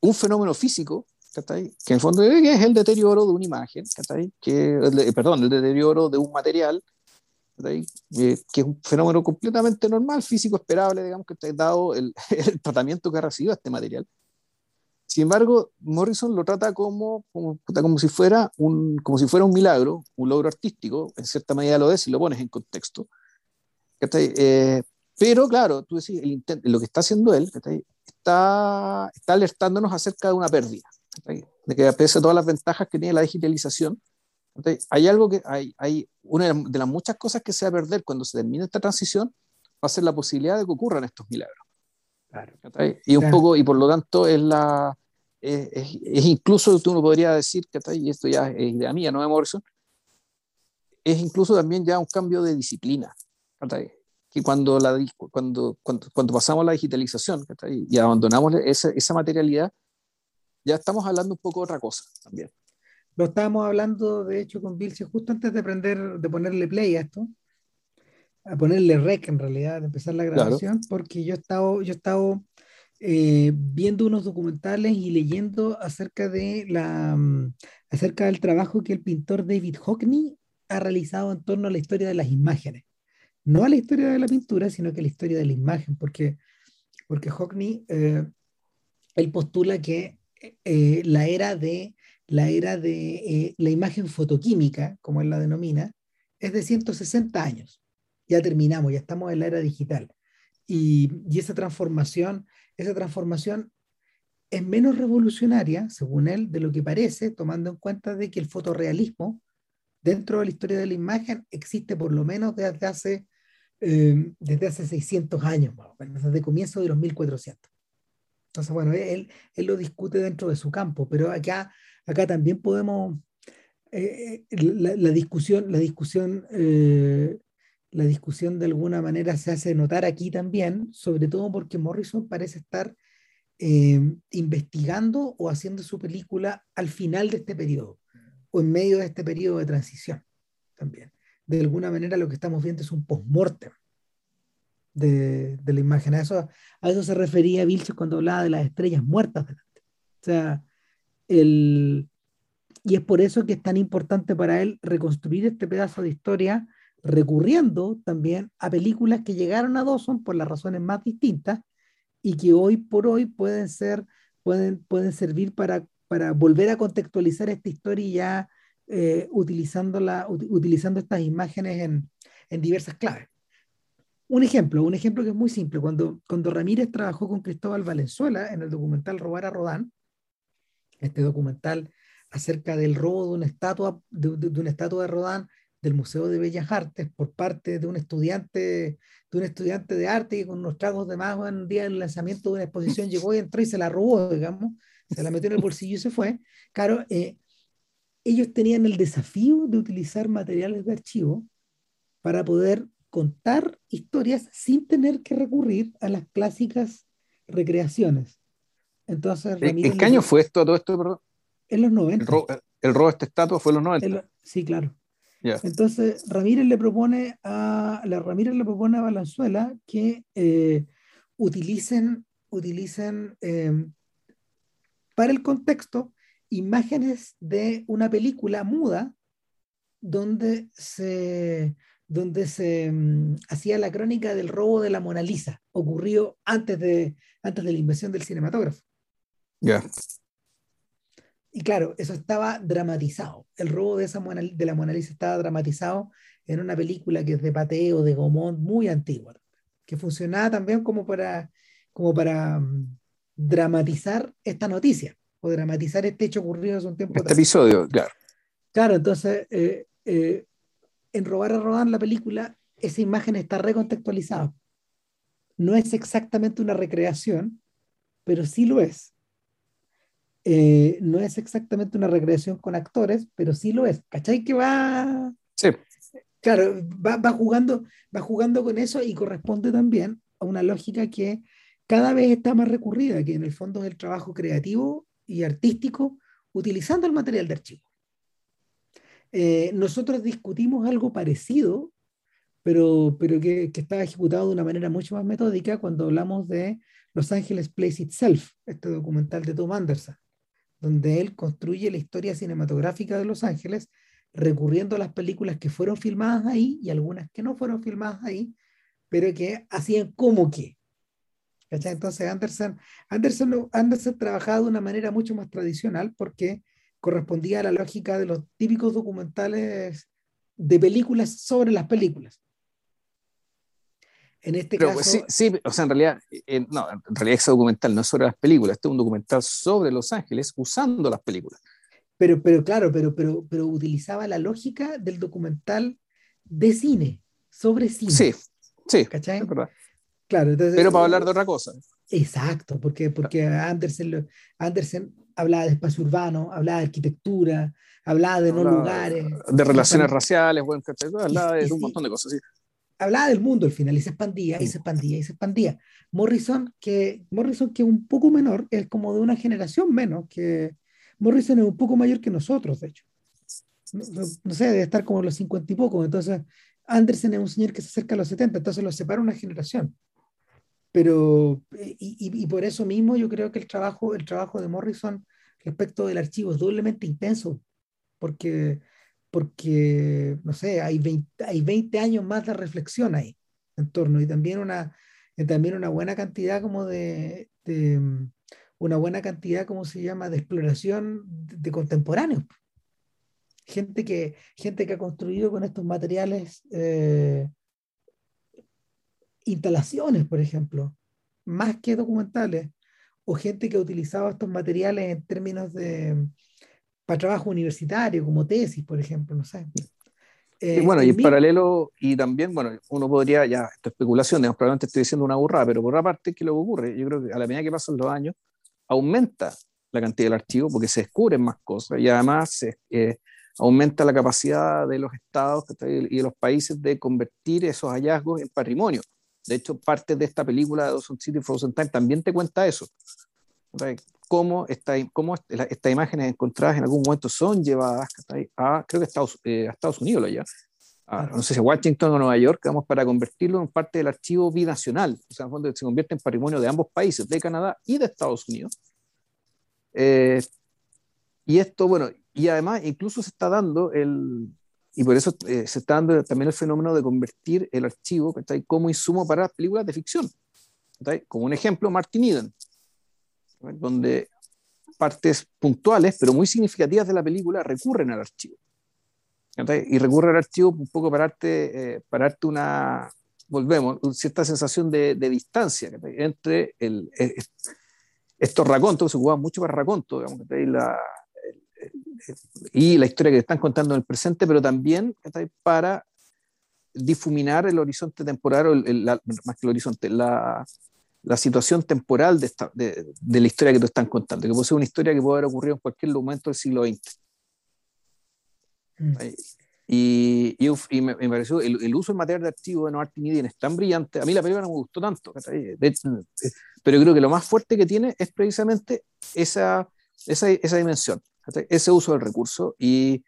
un fenómeno físico, que en el fondo es el deterioro de una imagen, que, perdón, el deterioro de un material, eh, que es un fenómeno completamente normal, físico, esperable, digamos, que dado el, *laughs* el tratamiento que ha recibido este material. Sin embargo, Morrison lo trata como, como, como, si fuera un, como si fuera un milagro, un logro artístico, en cierta medida lo es si lo pones en contexto, eh, pero claro, tú decís, el lo que está haciendo él está, está alertándonos acerca de una pérdida, de que pese a todas las ventajas que tiene la digitalización, hay algo que hay, hay una de las muchas cosas que se va a perder cuando se termine esta transición va a ser la posibilidad de que ocurran estos milagros. Claro. Y un poco, y por lo tanto, es la. Es, es, incluso, tú no podrías decir, que y esto ya es idea mía, no de Morrison, es incluso también ya un cambio de disciplina que cuando, la, cuando, cuando, cuando pasamos la digitalización y abandonamos esa, esa materialidad, ya estamos hablando un poco de otra cosa también. Lo estábamos hablando, de hecho, con Vilce justo antes de aprender, de ponerle play a esto, a ponerle rec en realidad, de empezar la grabación, porque yo he estado, yo he estado eh, viendo unos documentales y leyendo acerca, de la, mm, acerca del trabajo que el pintor David Hockney ha realizado en torno a la historia de las imágenes no a la historia de la pintura, sino que a la historia de la imagen, porque, porque Hockney, eh, él postula que eh, la era de, la, era de eh, la imagen fotoquímica, como él la denomina, es de 160 años. Ya terminamos, ya estamos en la era digital. Y, esa transformación, esa transformación es menos revolucionaria, según él, de lo que parece, tomando en cuenta de que el fotorrealismo dentro de la historia de la imagen existe por lo menos desde hace Em, desde hace 600 años, desde comienzo de los 1400. Entonces, bueno, él, él lo discute dentro de su campo, pero acá, acá también podemos, eh, eh, la, discusión, la discusión, eh, la discusión de alguna manera se hace notar aquí también, sobre todo porque Morrison parece estar em, investigando o haciendo su película al final de este periodo, o en medio de este periodo de transición también de alguna manera lo que estamos viendo es un post-mortem de, de, la imagen. A eso, a eso se refería Vilches cuando hablaba de las estrellas muertas. Delante. O sea, el, y es por eso que es tan importante para él reconstruir este pedazo de historia recurriendo también a películas que llegaron a Dawson por las razones más distintas y que hoy por hoy pueden ser pueden, pueden servir para, para volver a contextualizar esta historia ya eh, utilizando, la, utilizando estas imágenes en, en diversas claves. un ejemplo, un ejemplo que es muy simple. Cuando, cuando Ramírez trabajó con Cristóbal Valenzuela en el documental Robar a Rodán, este documental acerca del robo de una estatua de, una estatua de Rodán del Museo de Bellas Artes por parte de un estudiante de un estudiante de arte que con unos tragos de más un día del lanzamiento de una exposición llegó y entró y se la robó, digamos, se la metió en el bolsillo y se fue. Claro, eh, ellos tenían el desafío de utilizar materiales de archivo para poder contar historias sin tener que recurrir a las clásicas recreaciones. Entonces, ¿En qué año fue esto, todo esto, perdón? En los 90. El, robo, de esta estatua fue en los 90. sí, claro. Entonces, Ramírez le propone a, la Ramírez le propone a Valenzuela que eh, utilicen, utilicen em, para el contexto imágenes de una película muda donde se, donde se mm, hacía la crónica del robo de la Mona Lisa, ocurrió antes de, antes de la invención del cinematógrafo. Ya. Y claro, eso estaba dramatizado. El robo de, esa de la Mona Lisa estaba dramatizado en una película que es de Pateo, de Gaumont, muy antigua, que funcionaba también como para, como para mm, dramatizar esta noticia o dramatizar este hecho ocurrido hace un tiempo Este episodio, claro. Claro, entonces, eh, eh, en Robar a Rodar la película, esa imagen está recontextualizada. No es exactamente una recreación, pero sí lo es. Eh, no es exactamente una recreación con actores, pero sí lo es. ¿Cachai? Que va. Sí. Claro, va, jugando, va jugando con eso y corresponde también a una lógica que cada vez está más recurrida, que en el fondo es el trabajo creativo y artístico utilizando el material de archivo. Eh, nosotros discutimos algo parecido, pero, pero que, que estaba ejecutado de una manera mucho más metódica cuando hablamos de Los Ángeles Place Itself, este documental de Tom Anderson donde él construye la historia cinematográfica de Los Ángeles recurriendo a las películas que fueron filmadas ahí y algunas que no fueron filmadas ahí, pero que hacían como que. Entonces Anderson, Anderson, Anderson trabajaba de una manera mucho más tradicional porque correspondía a la lógica de los típicos documentales de películas sobre las películas. En este pues, caso. Sí, o sea, en realidad, eh, no, en realidad ese documental no es sobre las películas, este es un documental sobre Los Ángeles usando las películas. Pero, pero claro, pero, pero, pero utilizaba la lógica del documental de cine, sobre cine. Sí, sí. ¿Cachai? Claro, pero para hablar de otra cosa. Exacto, porque, porque Andersen, Andersen hablaba de espacio urbano, hablaba de arquitectura, hablaba de no lugares. De relaciones raciales, bueno, hablaba de un montón de cosas. Sí hablaba del mundo al final y se expandía y se expandía y se expandía. Morrison, que Morrison que es un poco menor, es como de una generación menos, que Morrison es un poco mayor que nosotros, de hecho. No, sé, debe estar como los cincuenta y poco. Entonces, Andersen es un señor que se acerca a los 70, entonces lo separa una generación. Pero, y, y, por eso mismo yo creo que el trabajo, el trabajo de Morrison respecto del archivo es doblemente intenso, porque porque, no sé, hay 20, hay 20 años más de reflexión ahí en torno y también una, también una buena cantidad como de, una buena cantidad, como se llama?, de exploración de, contemporáneos. Gente que, gente que ha construido con estos materiales eh, instalaciones, por ejemplo, más que documentales, o gente que ha utilizado estos materiales en términos de, para trabajo universitario, como tesis, por ejemplo, no sé. y bueno, y en paralelo, y también, bueno, uno podría, ya, esta especulación, digamos, probablemente estoy diciendo una burrada, pero por otra parte, ¿qué es lo que ocurre? Yo creo que a la medida que pasan los años, aumenta la cantidad del archivo porque se descubren más cosas y además eh, aumenta la capacidad de los estados y de los países de convertir esos hallazgos en patrimonio. De hecho, parte de esta película de Dawson City Frozen Time también te cuenta eso cómo, esta, cómo estas imágenes encontradas en algún momento son llevadas a, creo que Estados, eh, a Estados Unidos, allá, no sé si a Washington o Nueva York, vamos para convertirlo en parte del archivo binacional, o sea, en fondo se convierte en patrimonio de ambos países, de Canadá y de Estados Unidos. Eh, y esto, bueno, y además incluso se está dando el, y por eso eh, se está dando también el fenómeno de convertir el archivo como insumo para películas de ficción. Como un ejemplo, Martin Eden donde partes puntuales, pero muy significativas de la película, recurren al archivo. Y recurre al archivo un poco para darte, eh, una, volvemos, cierta sensación de, distancia entre el, eh, estos racontos, se ocupan mucho para racontos, digamos, la, y la historia que están contando en el presente, pero también para difuminar el horizonte temporal, el, más que el horizonte, la, la situación temporal de, esta, de, de, la historia que te están contando, que puede ser una historia que puede haber ocurrido en cualquier momento del siglo XX. Mm. Y, y, me, pareció el, uso del material de archivo de No Eden es tan brillante. A mí la película no me gustó tanto, eh, pero creo que lo más fuerte que tiene es precisamente esa, esa, esa dimensión, ese uso del recurso. Y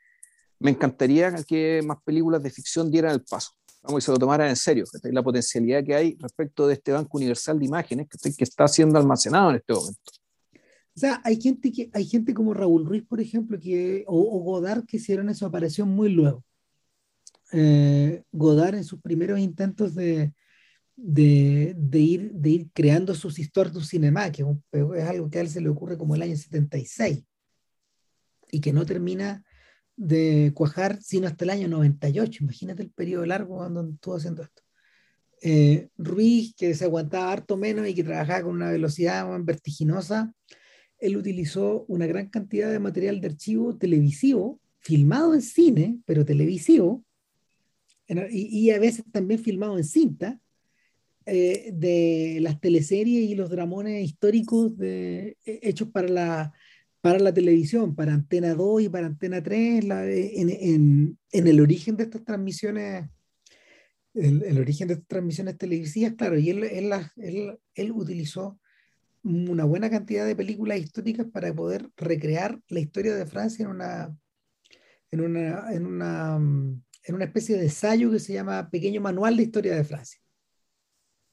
me encantaría que más películas de ficción dieran el paso vamos, y se lo tomaran en serio, la potencialidad que hay respecto de este Banco Universal de Imágenes que está siendo almacenado en este momento. O sea, hay gente, que, hay gente como Raúl Ruiz, por ejemplo, que, o, Godard que hicieron eso, apareció muy luego. Eh, Godard en sus primeros intentos de, de, de, ir, de ir creando sus historias de cinema, que es, algo que a él se le ocurre como el año 76 y que no termina de cuajar sino hasta el año 98. Imagínate el periodo largo cuando estuvo haciendo esto. Eh, Ruiz, que se aguantaba harto menos y que trabajaba con una velocidad vertiginosa, él utilizó una gran cantidad de material de archivo televisivo, filmado en cine, pero televisivo, y, a veces también filmado en cinta, eh, de las teleseries y los dramones históricos de, hechos para la, para la televisión, para Antena 2 y para Antena 3, en, en, en, el origen de estas transmisiones, el, el, origen de estas transmisiones televisivas, claro, y él, él, él, él, utilizó una buena cantidad de películas históricas para poder recrear la historia de Francia en una, en una, en una, en una especie de ensayo que se llama Pequeño Manual de Historia de Francia,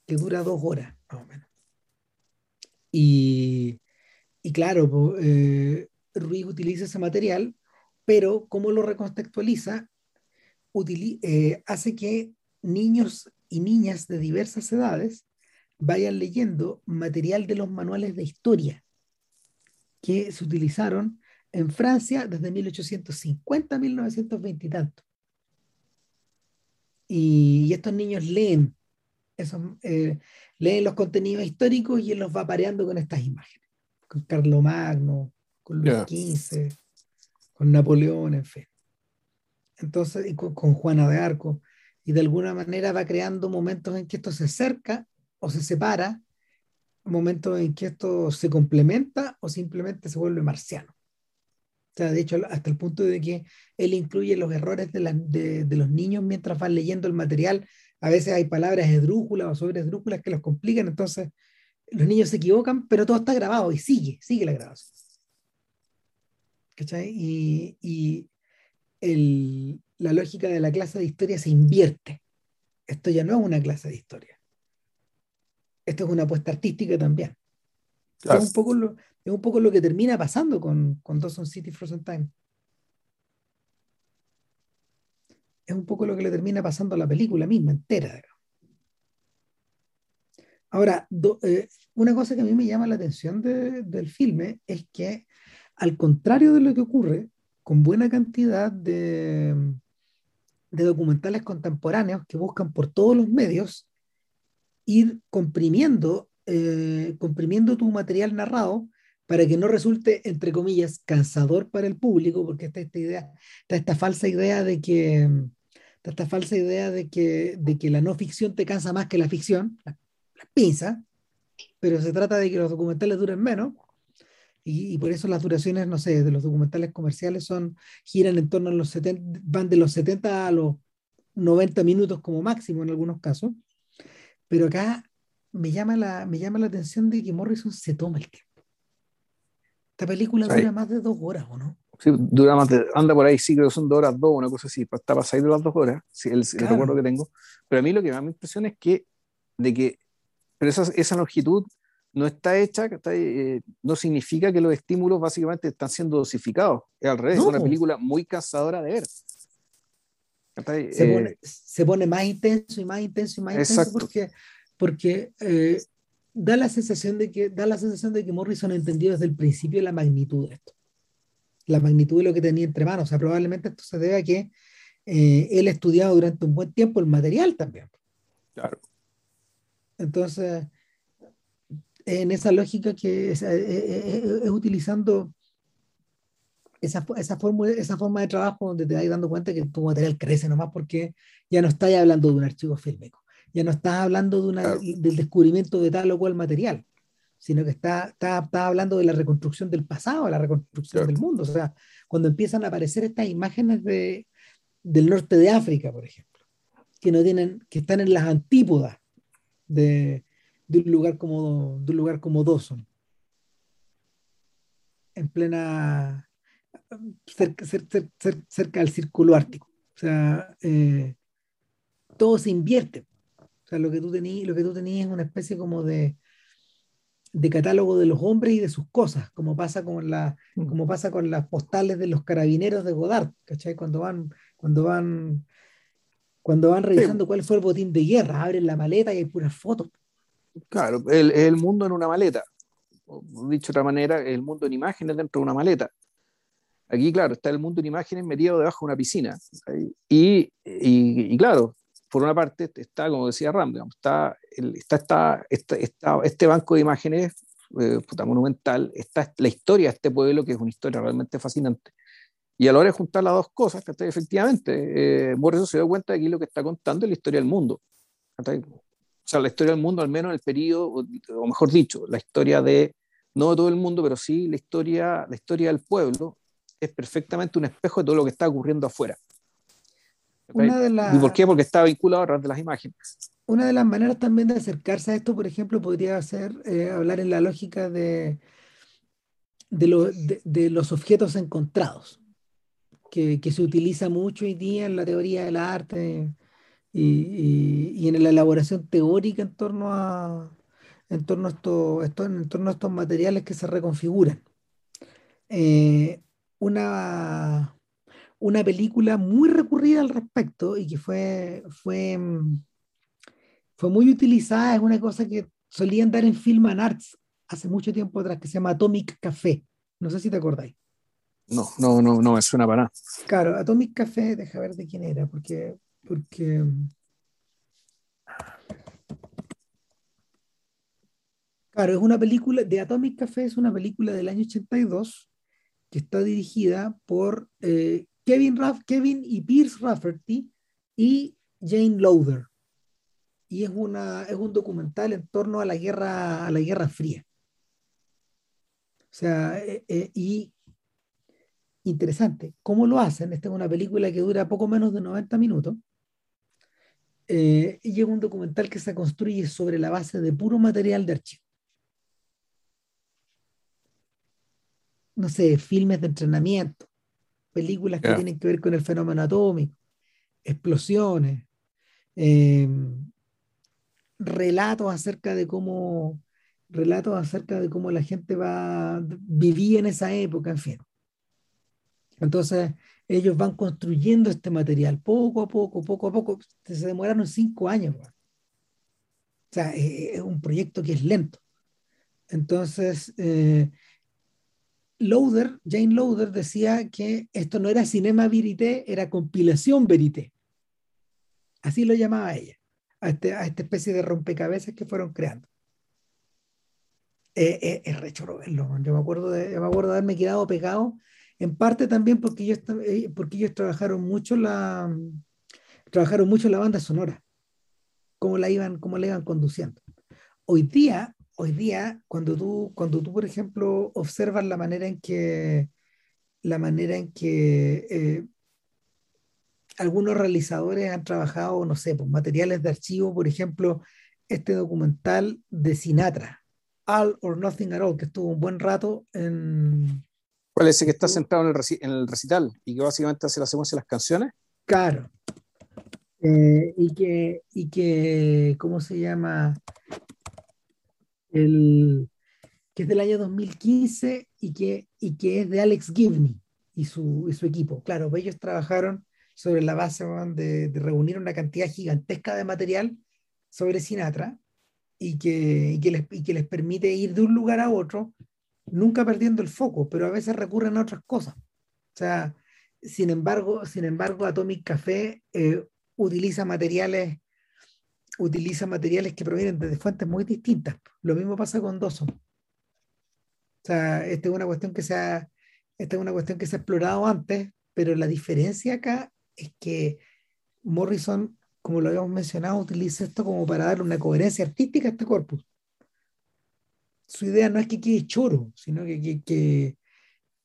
que dura dos horas, más o menos. Y, y claro, eh, Ruiz utiliza ese material, pero cómo lo recontextualiza, eh, hace que niños y niñas de diversas edades vayan leyendo material de los manuales de historia que se utilizaron en Francia desde 1850 a 1920 y tanto. Y, estos niños leen, eh, leen los contenidos históricos y él los va pareando con estas imágenes con Carlomagno, con Luis XV, con Napoleón, en fin. Entonces, y con, Juana de Arco, y de alguna manera va creando momentos en que esto se acerca o se separa, momentos en que esto se complementa o simplemente se vuelve marciano. O sea, de hecho, hasta el punto de que él incluye los errores de, de, los niños mientras van leyendo el material. A veces hay palabras esdrújulas o sobre esdrújulas que los complican, entonces los niños se equivocan, pero todo está grabado y sigue, sigue la grabación. ¿Cachai? Y, y el, la lógica de la clase de historia se invierte. Esto ya no es una clase de historia. Esto es una apuesta artística también. Es, un poco lo, es un poco lo que termina pasando con, con Dawson City Frozen Time. Es un poco lo que le termina pasando a la película misma, entera. Ahora, eh, una cosa que a mí me llama la atención del filme es que, al contrario de lo que ocurre con buena cantidad de, documentales contemporáneos que buscan por todos los medios ir comprimiendo, eh, comprimiendo tu material narrado para que no resulte, entre comillas, cansador para el público, porque está esta idea, está esta falsa idea de que, esta falsa idea de que, de que la no ficción te cansa más que la ficción, pinza, pero se trata de que los documentales duren menos. Y, por eso las duraciones, no sé, de los documentales comerciales son, giran en torno a los 70, van de los 70 a los 90 minutos como máximo en algunos casos. Pero acá me llama la, me llama la atención de que Morrison se toma el tiempo. Esta película dura más de dos horas, ¿o no? Sí, dura más de, anda por ahí, sí, creo que son dos horas, dos, una cosa así, está pasando las dos horas, sí, el, el, recuerdo que tengo. Pero a mí lo que más me impresiona es que, de que pero esa, esa longitud no está hecha, eh, no significa que los estímulos básicamente están siendo dosificados. Es al revés, es una película muy cansadora de ver. Se, pone, eh, se, pone, más intenso y más intenso y más intenso porque, porque eh, da, la sensación de que, da la sensación de que Morrison entendió desde el principio la magnitud de esto. La magnitud de lo que tenía entre manos. O sea, probablemente esto se debe a que él ha estudiado durante un buen tiempo el material también Claro. Entonces, en esa lógica que es, utilizando esa, esa, forma, esa forma de trabajo donde te vas dando cuenta que tu material crece nomás porque ya no estás hablando de un archivo fílmico, ya no estás hablando de una, del descubrimiento de tal o cual material, sino que está, está, está hablando de la reconstrucción del pasado, la reconstrucción del mundo. O sea, cuando empiezan a aparecer estas imágenes de, del norte de África, por ejemplo, que, no tienen, que están en las antípodas de, de un lugar como, de un lugar como Dawson, en plena, cerca, cerca, cerca, del círculo ártico. O sea, eh, todo se invierte. O sea, lo que tú tenías, lo que tú tenías es una especie como de, de catálogo de los hombres y de sus cosas, como pasa con la, mm. como pasa con las postales de los carabineros de Godard, ¿cachai? Cuando van, cuando van, cuando van revisando cuál fue el botín de guerra, abren la maleta y hay puras fotos. Claro, el, el mundo en una maleta. Dicho de otra manera, el mundo en imágenes dentro de una maleta. Aquí, claro, está el mundo en imágenes metido debajo de una piscina. Y, y, y, claro, por una parte está, como decía Ram, está, está, está, está, este banco de imágenes eh, monumental, está la historia de este pueblo, que es una historia realmente fascinante. Y a la hora de juntar las dos cosas, efectivamente, eh, Morrison se dio cuenta de que lo que está contando es la historia del mundo. O sea, la historia del mundo, al menos en el periodo, o mejor dicho, la historia de, no de todo el mundo, pero sí la historia, la historia del pueblo, es perfectamente un espejo de todo lo que está ocurriendo afuera. ¿Y por qué? Porque está vinculado a través de las imágenes. Una de las maneras también de acercarse a esto, por ejemplo, podría ser eh, hablar en la lógica de, de, de, los objetos encontrados, que, se utiliza mucho hoy día en la teoría del arte y, en la elaboración teórica en torno a, en torno a, esto, esto, en torno a estos materiales que se reconfiguran. Eh, una, una película muy recurrida al respecto y que fue, fue, fue muy utilizada, es una cosa que solían dar en Film and Arts hace mucho tiempo atrás, que se llama Atomic Café. No sé si te acordáis. No, no, no, no me suena para nada. Claro, Atomic Café, deja ver de quién era, porque, porque Claro, es una película, de Atomic Café es una película del año 82 que está dirigida por eh, Kevin, Kevin y Pierce Rafferty y Jane Lowther. Y es, una, es un documental en torno a la guerra, a la guerra fría. O sea, eh, eh, y interesante, ¿cómo lo hacen? Esta es una película que dura poco menos de 90 minutos. Eh, y es un documental que se construye sobre la base de puro material de archivo. No sé, filmes de entrenamiento, películas que tienen que ver con el fenómeno atómico, explosiones, eh, relatos acerca de cómo relatos acerca de cómo la gente va vivía en esa época, en fin. Entonces, ellos van construyendo este material poco a poco, poco a poco. Se demoraron cinco años. O sea, es un proyecto que es lento. Entonces, eh, Loader, Jane Loader decía que esto no era cinema verité, era compilación verité. Así lo llamaba ella, a, este, esta especie de rompecabezas que fueron creando. Eh, eh, es rechoro verlo. Yo me, acuerdo de, me acuerdo de haberme quedado pegado, en parte también porque ellos, eh, porque ellos trabajaron mucho la, trabajaron mucho la banda sonora, cómo la iban, cómo la iban conduciendo. Hoy día hoy día, cuando tú, cuando tú, por ejemplo, observas la manera en que, la manera en que eh, algunos realizadores han trabajado, no sé, pues, materiales de archivo, por ejemplo, este documental de Sinatra, All or Nothing at All, que estuvo un buen rato en... ¿Cuál es ese que está sentado en el, recital y que básicamente hace la secuencia de las canciones? Claro. Eh, y, que, y que, ¿cómo se llama? el, que es del año 2015 y que, y que es de Alex Gibney y su, y su equipo. Claro, pues ellos trabajaron sobre la base de, de, reunir una cantidad gigantesca de material sobre Sinatra y que, y que, les, y que les permite ir de un lugar a otro, nunca perdiendo el foco, pero a veces recurren a otras cosas. O sea, sin embargo, sin embargo Atomic Café eh, utiliza materiales utiliza materiales que provienen de fuentes muy distintas. Lo mismo pasa con Dawson. O sea, esta es una cuestión que se ha, esta es una cuestión que se ha explorado antes, pero la diferencia acá es que Morrison, como lo habíamos mencionado, utiliza esto como para darle una coherencia artística a este corpus. Su idea no es que quede choro, sino que, que,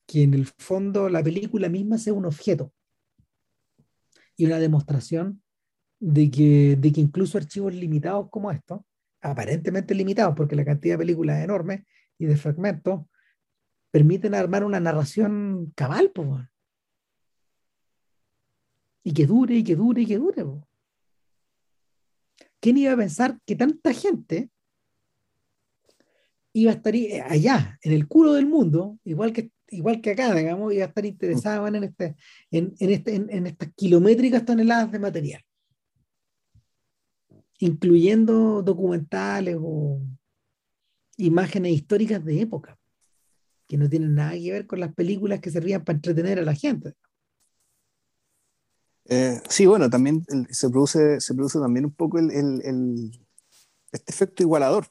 que, en el fondo la película misma sea un objeto y una demostración de que, de que incluso archivos limitados como estos, aparentemente limitados porque la cantidad de películas es enorme y de fragmentos, permiten armar una narración cabal, y que dure, y que dure, y que dure. ¿Quién iba a pensar que tanta gente iba a estar allá, en el culo del mundo, igual que, igual que acá, digamos, iba a estar interesada en, este, en, en, este, en estas kilométricas toneladas de material? incluyendo documentales o imágenes históricas de época, que no tienen nada que ver con las películas que servían para entretener a la gente. Eh, sí, bueno, también se, produce, se produce también un poco el, este efecto igualador.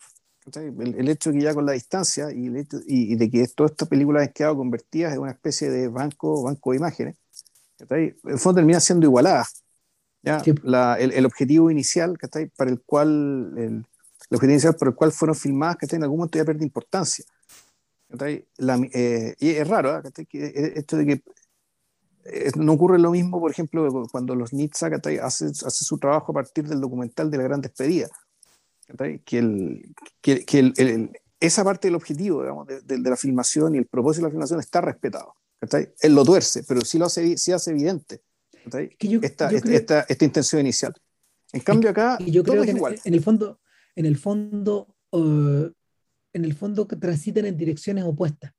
El, hecho de que ya con la distancia y, y, de que todas estas películas han quedado convertidas en una especie de banco, banco de imágenes, en el fondo termina siendo igualadas. el, objetivo inicial para el cual el, objetivo inicial por el cual fueron filmadas que en algún momento ya pierde importancia eh, y es raro que esto de que eh, no ocurre lo mismo por ejemplo cuando los Nitsa hacen hace su trabajo a partir del documental de la gran despedida que, el, que, que esa parte del objetivo digamos, de, de, la filmación y el propósito de la filmación está respetado él lo tuerce pero sí lo hace, sí hace evidente esta, esta, esta, intención inicial. En cambio acá yo creo que igual. En, el fondo, en el fondo, uh, en el fondo que transitan en direcciones opuestas,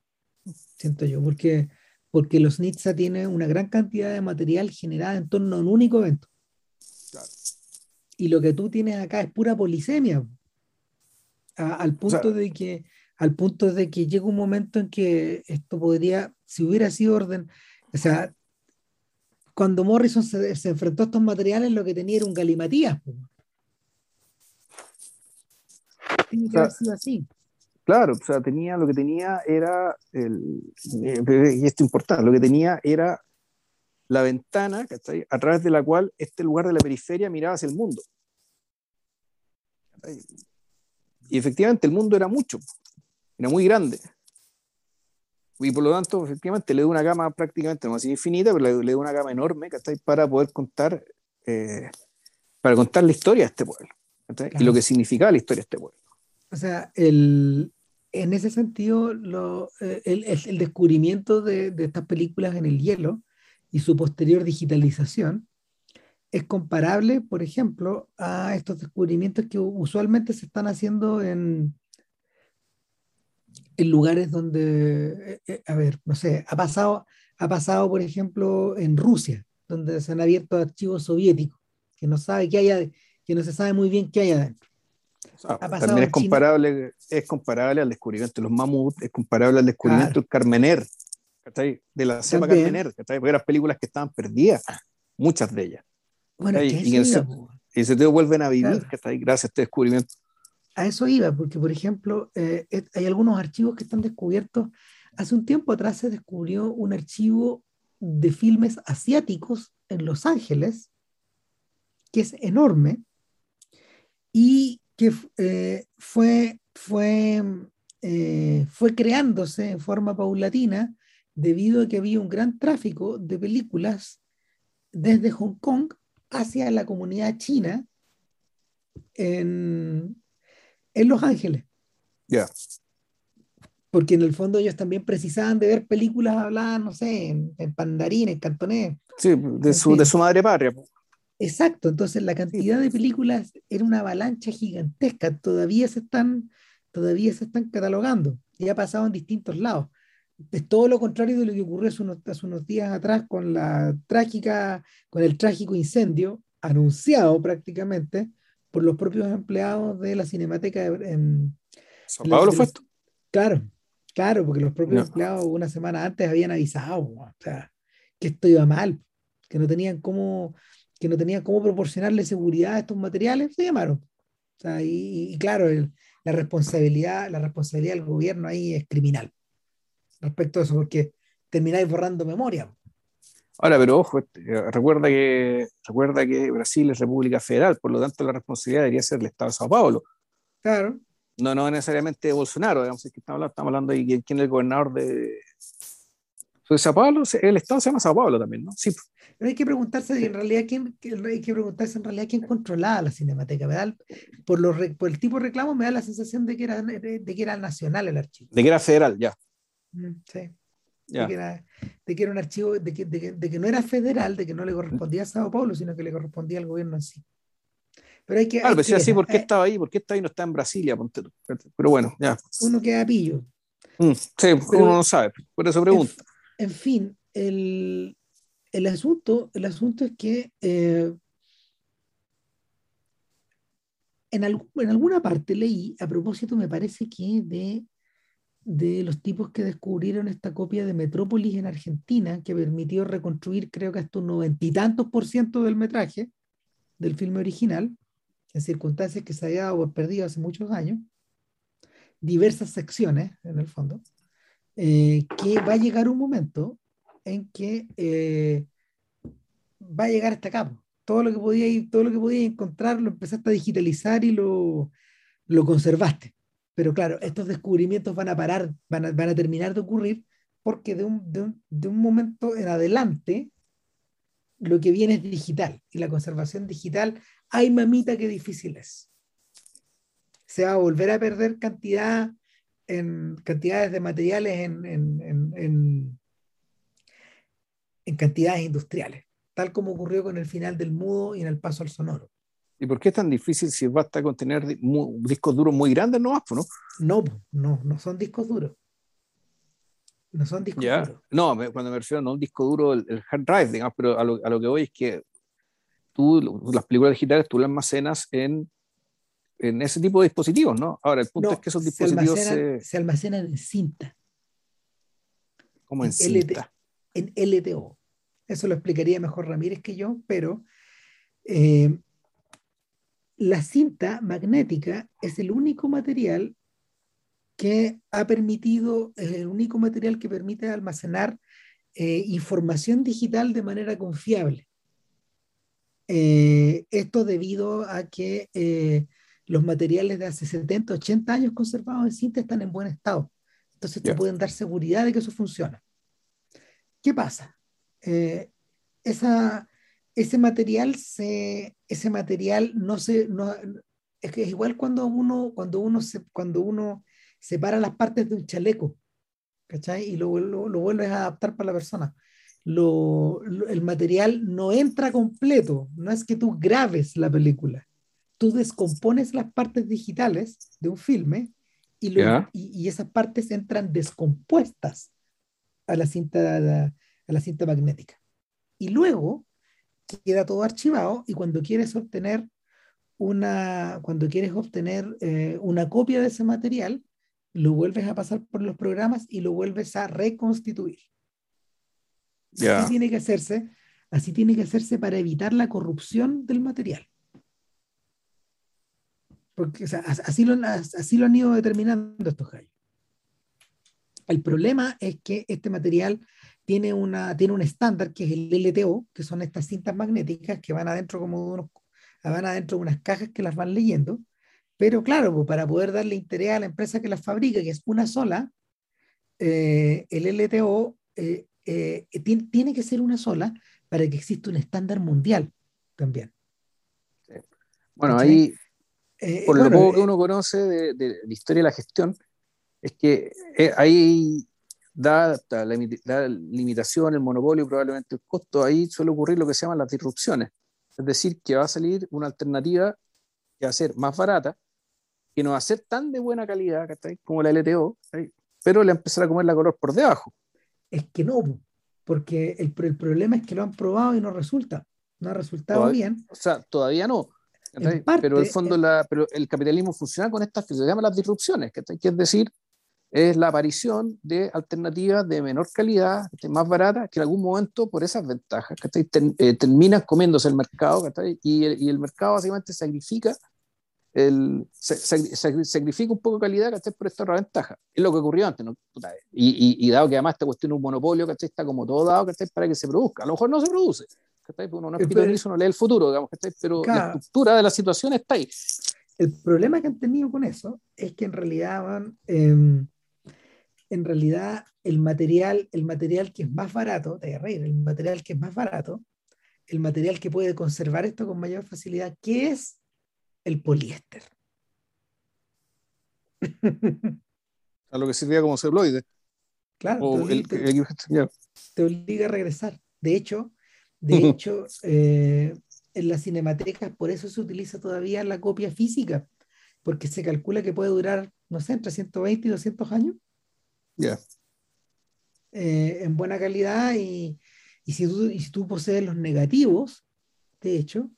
siento yo, porque, porque los Nitsa tienen una gran cantidad de material generada en torno a un único evento. Y lo que tú tienes acá es pura polisemia, al punto de que al punto de que llega un momento en que esto podría, si hubiera sido orden, o sea, cuando Morrison se, enfrentó a estos materiales, lo que tenía era un galimatías. Tiene que haber sido así. Claro, o sea, tenía, lo que tenía era, el, eh, y esto es importante, lo que tenía era la ventana a través de la cual este lugar de la periferia miraba hacia el mundo. Y efectivamente el mundo era mucho, era muy grande. Y por lo tanto, efectivamente, le da una gama prácticamente no así infinita, pero le, da una gama enorme para poder contar, eh, para contar la historia de este pueblo y lo que significaba la historia de este pueblo. O sea, el, en ese sentido, lo, eh, el, el, descubrimiento de, de, estas películas en el hielo y su posterior digitalización es comparable, por ejemplo, a estos descubrimientos que usualmente se están haciendo en, en lugares donde, eh, eh, a ver, no sé, ha pasado, ha pasado, por ejemplo, en Rusia, donde se han abierto archivos soviéticos, que no sabe qué hay, que no se sabe muy bien qué hay adentro. también es comparable, es comparable al descubrimiento de los mamuts, es comparable al descubrimiento del Carmener, de la cepa Carmener, porque eran películas que estaban perdidas, muchas de ellas. Bueno, y, y, se te vuelven a vivir gracias a este descubrimiento. A eso iba, porque por ejemplo, eh, hay algunos archivos que están descubiertos. Hace un tiempo atrás se descubrió un archivo de filmes asiáticos en Los Ángeles, que es enorme y que eh, fue, fue, eh, fue creándose en forma paulatina debido a que había un gran tráfico de películas desde Hong Kong hacia la comunidad china en, en Los Ángeles. Ya. Porque en el fondo ellos también precisaban de ver películas habladas, no sé, en, en pandarín, en cantonés. Sí, de su, de su madre patria. Exacto, entonces la cantidad de películas era una avalancha gigantesca, todavía se están, todavía se están catalogando, ya ha pasado en distintos lados. Es todo lo contrario de lo que ocurrió hace unos, hace unos días atrás con la trágica, con el trágico incendio anunciado prácticamente por los propios empleados de la Cinemateca en San Pablo fue esto. Claro, claro, porque los propios empleados una semana antes habían avisado, o sea, que esto iba mal, que no tenían cómo, que no tenían cómo proporcionarle seguridad a estos materiales, se llamaron. y, claro, la, responsabilidad, la responsabilidad del gobierno ahí es criminal respecto a eso, porque termináis borrando memoria. Ahora, pero ojo, este, recuerda que, recuerda que Brasil es república federal, por lo tanto la responsabilidad debería ser del Estado de Sao Paulo. Claro. No, no necesariamente de Bolsonaro, digamos, que estamos hablando, estamos hablando de quién es el gobernador de, de Sao Paulo, el Estado se llama Sao Paulo también, ¿no? Sí. Pero hay que preguntarse en realidad quién, hay que preguntarse en realidad quién controlaba la Cinemateca. ¿verdad? Por, los, por el tipo de reclamo me da la sensación de que era, de, que era nacional el archivo. De que era federal, ya. Mm, sí. De, que era, de que, era, un archivo, de que, de que, no era federal, de que no le correspondía a Sao Paulo, sino que le correspondía al gobierno en sí. Pero hay que. Claro, pero si así, ¿por qué estaba ahí? ¿Por qué está ahí no está en Brasilia? Pero bueno, ya. Uno queda pillo. Mm, sí, uno no sabe, por eso pregunto. En, fin, el, el, asunto, el asunto es que eh, en, en alguna parte leí, a propósito, me parece que de de los tipos que descubrieron esta copia de Metrópolis en Argentina, que permitió reconstruir creo que hasta un noventa y tantos por ciento del metraje del filme original, en circunstancias que se había perdido hace muchos años, diversas secciones en el fondo, eh, que va a llegar un momento en que eh, va a llegar hasta acá. Todo lo que podía, todo lo que podía encontrar lo empezaste a digitalizar y lo, lo conservaste. Pero claro, estos descubrimientos van a parar, van a, terminar de ocurrir porque de un, de, un, de un, momento en adelante lo que viene es digital y la conservación digital, hay mamita que difícil es. Se va a volver a perder cantidad en cantidades de materiales en, en, en, en cantidades industriales, tal como ocurrió con el final del mudo y en el paso al sonoro. ¿Y por qué es tan difícil si basta con tener discos duros muy grandes no No, no, no, no son discos duros. No son discos duros. No, cuando me refiero no un disco duro, el, hard drive, digamos, pero a lo, a lo, que voy es que tú, las películas digitales, tú las almacenas en, en ese tipo de dispositivos, ¿no? Ahora, el punto es que esos dispositivos se almacenan, en cinta. ¿Cómo en, cinta? en LTO. Eso lo explicaría mejor Ramírez que yo, pero eh, la cinta magnética es el único material que ha permitido, es el único material que permite almacenar eh, información digital de manera confiable. Eh, esto debido a que eh, los materiales de hace 70, 80 años conservados en cinta están en buen estado. Entonces te pueden dar seguridad de que eso funciona. ¿Qué pasa? esa, ese material se, ese material no se, no, es que es igual cuando uno, cuando uno se, cuando uno separa las partes de un chaleco, ¿cachai? Y lo, lo, lo vuelves a adaptar para la persona. Lo, el material no entra completo, no es que tú grabes la película, tú descompones las partes digitales de un filme y, lo, y, y, esas partes entran descompuestas a la cinta, a la cinta magnética. Y luego queda todo archivado y cuando quieres obtener una, cuando quieres obtener eh, una copia de ese material, lo vuelves a pasar por los programas y lo vuelves a reconstituir. Así tiene que hacerse, así tiene que hacerse para evitar la corrupción del material. Porque así, lo, así lo han ido determinando estos gallos. El problema es que este material tiene, una, tiene un estándar que es el LTO, que son estas cintas magnéticas que van adentro como de unos, van adentro de unas cajas que las van leyendo. Pero claro, pues, para poder darle interés a la empresa que las fabrica, que es una sola, eh, el LTO eh, eh, tiene, que ser una sola para que exista un estándar mundial también. Bueno, ahí, por lo que uno conoce de, de, la historia de la gestión, es que hay da la, limitación, el monopolio, probablemente el costo, ahí suele ocurrir lo que se llaman las disrupciones. Es decir, que va a salir una alternativa que va a ser más barata, que no va a ser tan de buena calidad como la LTO, pero le empezará a comer la color por debajo. Es que no, porque el, el, problema es que lo han probado y no resulta. No ha resultado bien. O sea, todavía no. pero el fondo, la, pero el capitalismo funciona con estas que se llaman las disrupciones, que es decir, es la aparición de alternativas de menor calidad, más baratas, que en algún momento, por esas ventajas, eh, terminan comiéndose el mercado y el, y el, mercado básicamente sacrifica, el, sacrifica un poco de calidad por esta otra ventaja. Es lo que ocurrió antes. ¿no? Y, y, dado que además esta cuestión es un monopolio, está como todo dado para que se produzca. A lo mejor no se produce. Uno no es no lee el futuro, digamos, pero la estructura de la situación está ahí. El problema que han tenido con eso es que en realidad van... Em, en realidad el material, el material que es más barato, te reír, el material que es más barato, el material que puede conservar esto con mayor facilidad, ¿qué es el poliéster? *laughs* A lo que sirvía como celuloide. Claro, te, obliga, a regresar. De hecho, de hecho eh, en las cinematecas por eso se utiliza todavía la copia física, porque se calcula que puede durar, no sé, entre 120 y 200 años. Eh, en buena calidad y, si tú, si tú posees los negativos, de hecho,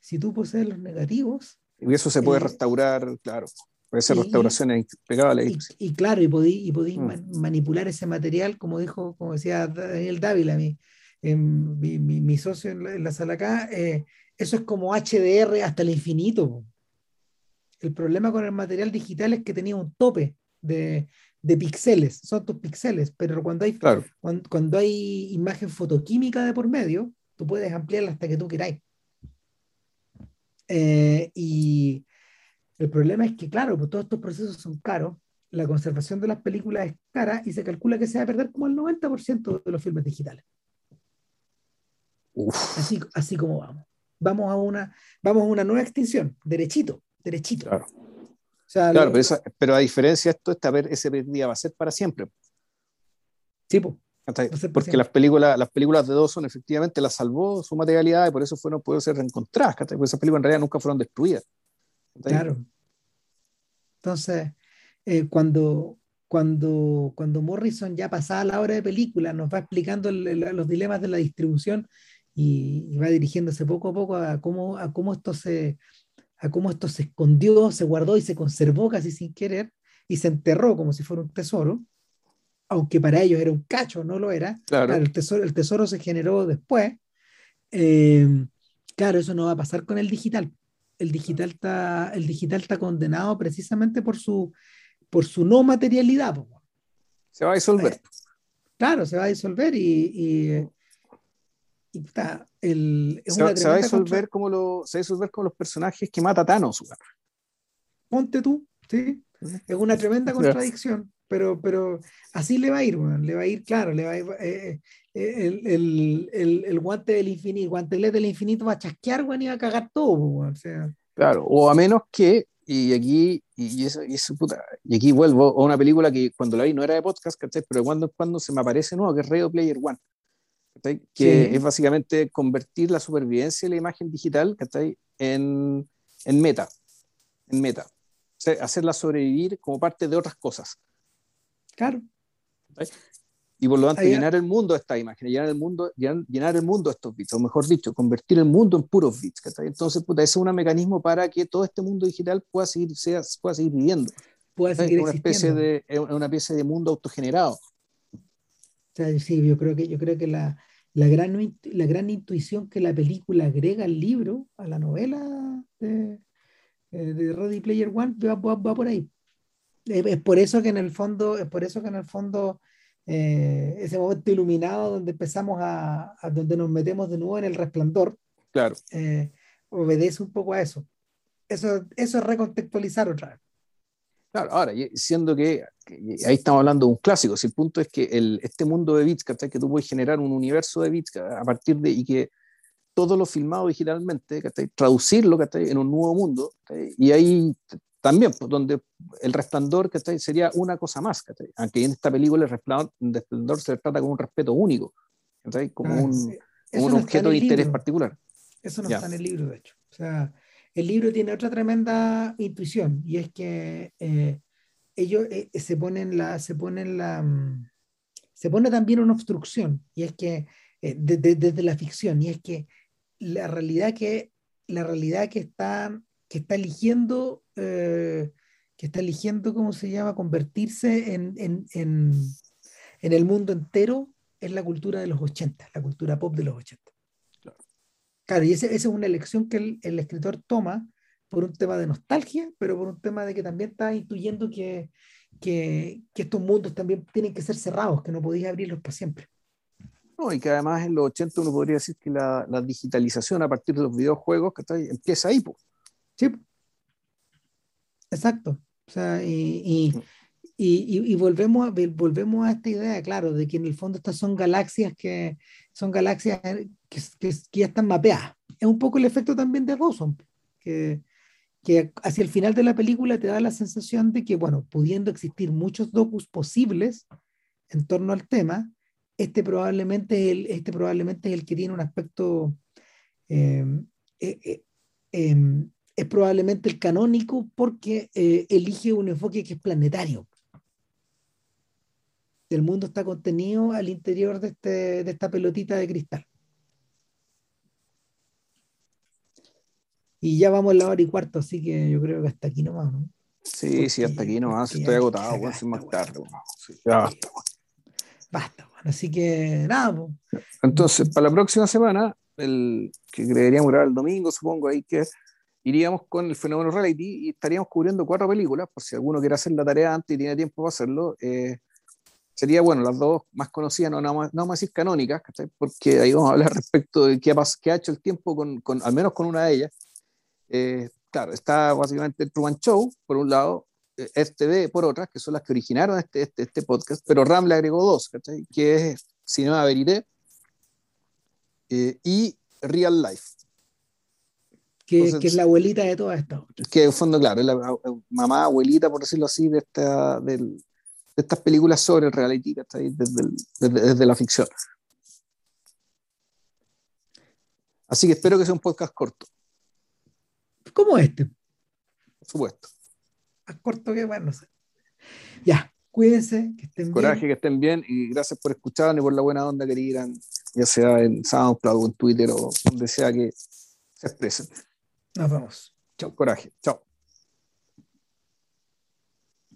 si tú posees los negativos... Y eso se puede eh, restaurar, claro. Puede ser restauraciones impecables. Y, claro, y podéis, y mm. manipular ese material, como dijo, como decía Daniel Dávila, mi, mi, mi, socio en la, sala acá, eh, eso es como HDR hasta el infinito. El problema con el material digital es que tenía un tope de, de píxeles, son tus píxeles, pero cuando hay, cuando, hay imagen fotoquímica de por medio, tú puedes ampliarla hasta que tú queráis. Eh, y el problema es que, claro, pues todos estos procesos son caros, la conservación de las películas es cara y se calcula que se va a perder como el 90% de los filmes digitales. Así, así como vamos. Vamos a, una, vamos a una nueva extinción, derechito, derechito claro, pero, a diferencia de esto, esta, ese día va a ser para siempre. Sí, porque las películas, las películas de Dawson efectivamente la salvó su materialidad y por eso no pudo ser reencontradas. Porque esas películas en realidad nunca fueron destruidas. Claro. Entonces, eh, cuando, cuando, cuando Morrison ya pasaba la hora de película, nos va explicando los dilemas de la distribución y, y, va dirigiéndose poco a poco a cómo, a cómo esto se, a cómo esto se escondió, se guardó y se conservó casi sin querer y se enterró como si fuera un tesoro, aunque para ellos era un cacho, no lo era. Claro. el, tesoro, el tesoro se generó después. Eh, claro, eso no va a pasar con el digital. El digital está, el digital está condenado precisamente por su, por su no materialidad. Se va a disolver. Eh, claro, se va a disolver y, se, va a disolver como lo, se va como los personajes que mata Thanos. Ponte tú, ¿sí? Es una tremenda *laughs* contradicción, pero, pero así le va a ir, le va a ir, claro, le va a ir, eh, eh, el, el, el, el, guante del infinito, el guantelete del infinito va a chasquear, bueno, y va a cagar todo, o sea. Claro, o a menos que, y aquí, y, eso, y, eso, puta, y aquí vuelvo a una película que cuando la vi no era de podcast, Pero cuando cuando se me aparece nuevo, que es Radio Player One que es básicamente convertir la supervivencia de la imagen digital en, en meta, en meta, hacerla sobrevivir como parte de otras cosas. Claro. Y por lo tanto, llenar el mundo de esta imagen, llenar el mundo, llenar, el mundo de estos bits, o mejor dicho, convertir el mundo en puros bits. Entonces, puta, ese es un mecanismo para que todo este mundo digital pueda seguir, sea, pueda seguir viviendo. Pueda seguir una especie de una especie de mundo autogenerado. Sí, yo creo que, yo creo que la, la gran, la gran intuición que la película agrega al libro, a la novela de, eh, de Ready Player One, va, por ahí. Es, por eso que en el fondo, es por eso que en el fondo eh, ese momento iluminado donde empezamos a, donde nos metemos de nuevo en el resplandor, claro. Eh, obedece un poco a eso. Eso, eso es recontextualizar otra vez. Claro, ahora, siendo que, ahí estamos hablando de un clásico, si el punto es que el, este mundo de bits, que tú puedes generar un universo de bits a partir de, y que todo lo filmado digitalmente, traducirlo en un nuevo mundo, y ahí también, pues, donde el resplandor sería una cosa más, aunque en esta película el resplandor, se trata como un respeto único, como ah, un, un objeto de interés particular. Eso no está en el libro, de hecho. O sea, el libro tiene otra tremenda intuición y es que eh, ellos eh, se ponen la, se ponen la, mm, se pone también una obstrucción y es que eh, desde la ficción y es que la realidad que la realidad que está que está eligiendo que está eligiendo, ¿cómo se llama?, convertirse en, en, en, el mundo entero en la cultura de los 80, la cultura pop de los 80. Claro, y esa es una elección que el, el, escritor toma por un tema de nostalgia, pero por un tema de que también está intuyendo que, que, que estos mundos también tienen que ser cerrados, que no podéis abrirlos para siempre. No, y que además en los 80 uno podría decir que la, la digitalización a partir de los videojuegos que está empieza ahí. pues Sí, exacto. O sea, y, y, mm. y, y, volvemos, a, volvemos a esta idea, claro, de que en el fondo estas son galaxias que son galaxias que, que, que ya están mapeadas. Es un poco el efecto también de Dawson, que, que hacia el final de la película te da la sensación de que, bueno, pudiendo existir muchos docus posibles en torno al tema, este probablemente, el, este probablemente es el que tiene un aspecto eh, eh, eh, es probablemente el canónico porque eh, elige un enfoque que es planetario. El mundo está contenido al interior de, este, de esta pelotita de cristal. Y ya vamos a la hora y cuarto, así que yo creo que hasta aquí nomás, ¿no? Sí, sí, hasta aquí nomás. Estoy agotado, voy a más tarde. Sí, ya basta. Basta, bueno. así que nada. Entonces, para la próxima semana, el que deberíamos grabar el domingo, supongo, ahí que iríamos con el fenómeno reality y estaríamos cubriendo cuatro películas, por si alguno quiere hacer la tarea antes y tiene tiempo para hacerlo. Eh, sería, bueno, las dos más conocidas, no, no, no vamos a decir canónicas, porque ahí vamos a hablar *laughs* respecto de qué ha, qué ha hecho el tiempo, con, con, al menos con una de ellas. Eh, claro, está básicamente el Truman Show, por un lado, STV por otra, que son las que originaron este, este, este podcast, pero Ram le agregó dos, que es Cinema Verité eh, y Real Life que, que, es la abuelita de todo esto. Que en fondo, claro, es la mamá, abuelita, por decirlo así, de, esta, de, de estas películas sobre el reality, desde, desde, desde, la ficción. Así que espero que sea un podcast corto. Como este. Por supuesto. Más corto que bueno, no sé. Ya, cuídense, que estén Coraje, que estén bien y gracias por escucharnos y por la buena onda que digan, ya sea en SoundCloud o en Twitter o donde sea que se expresen. Nos vemos. Chao. Coraje. Chao.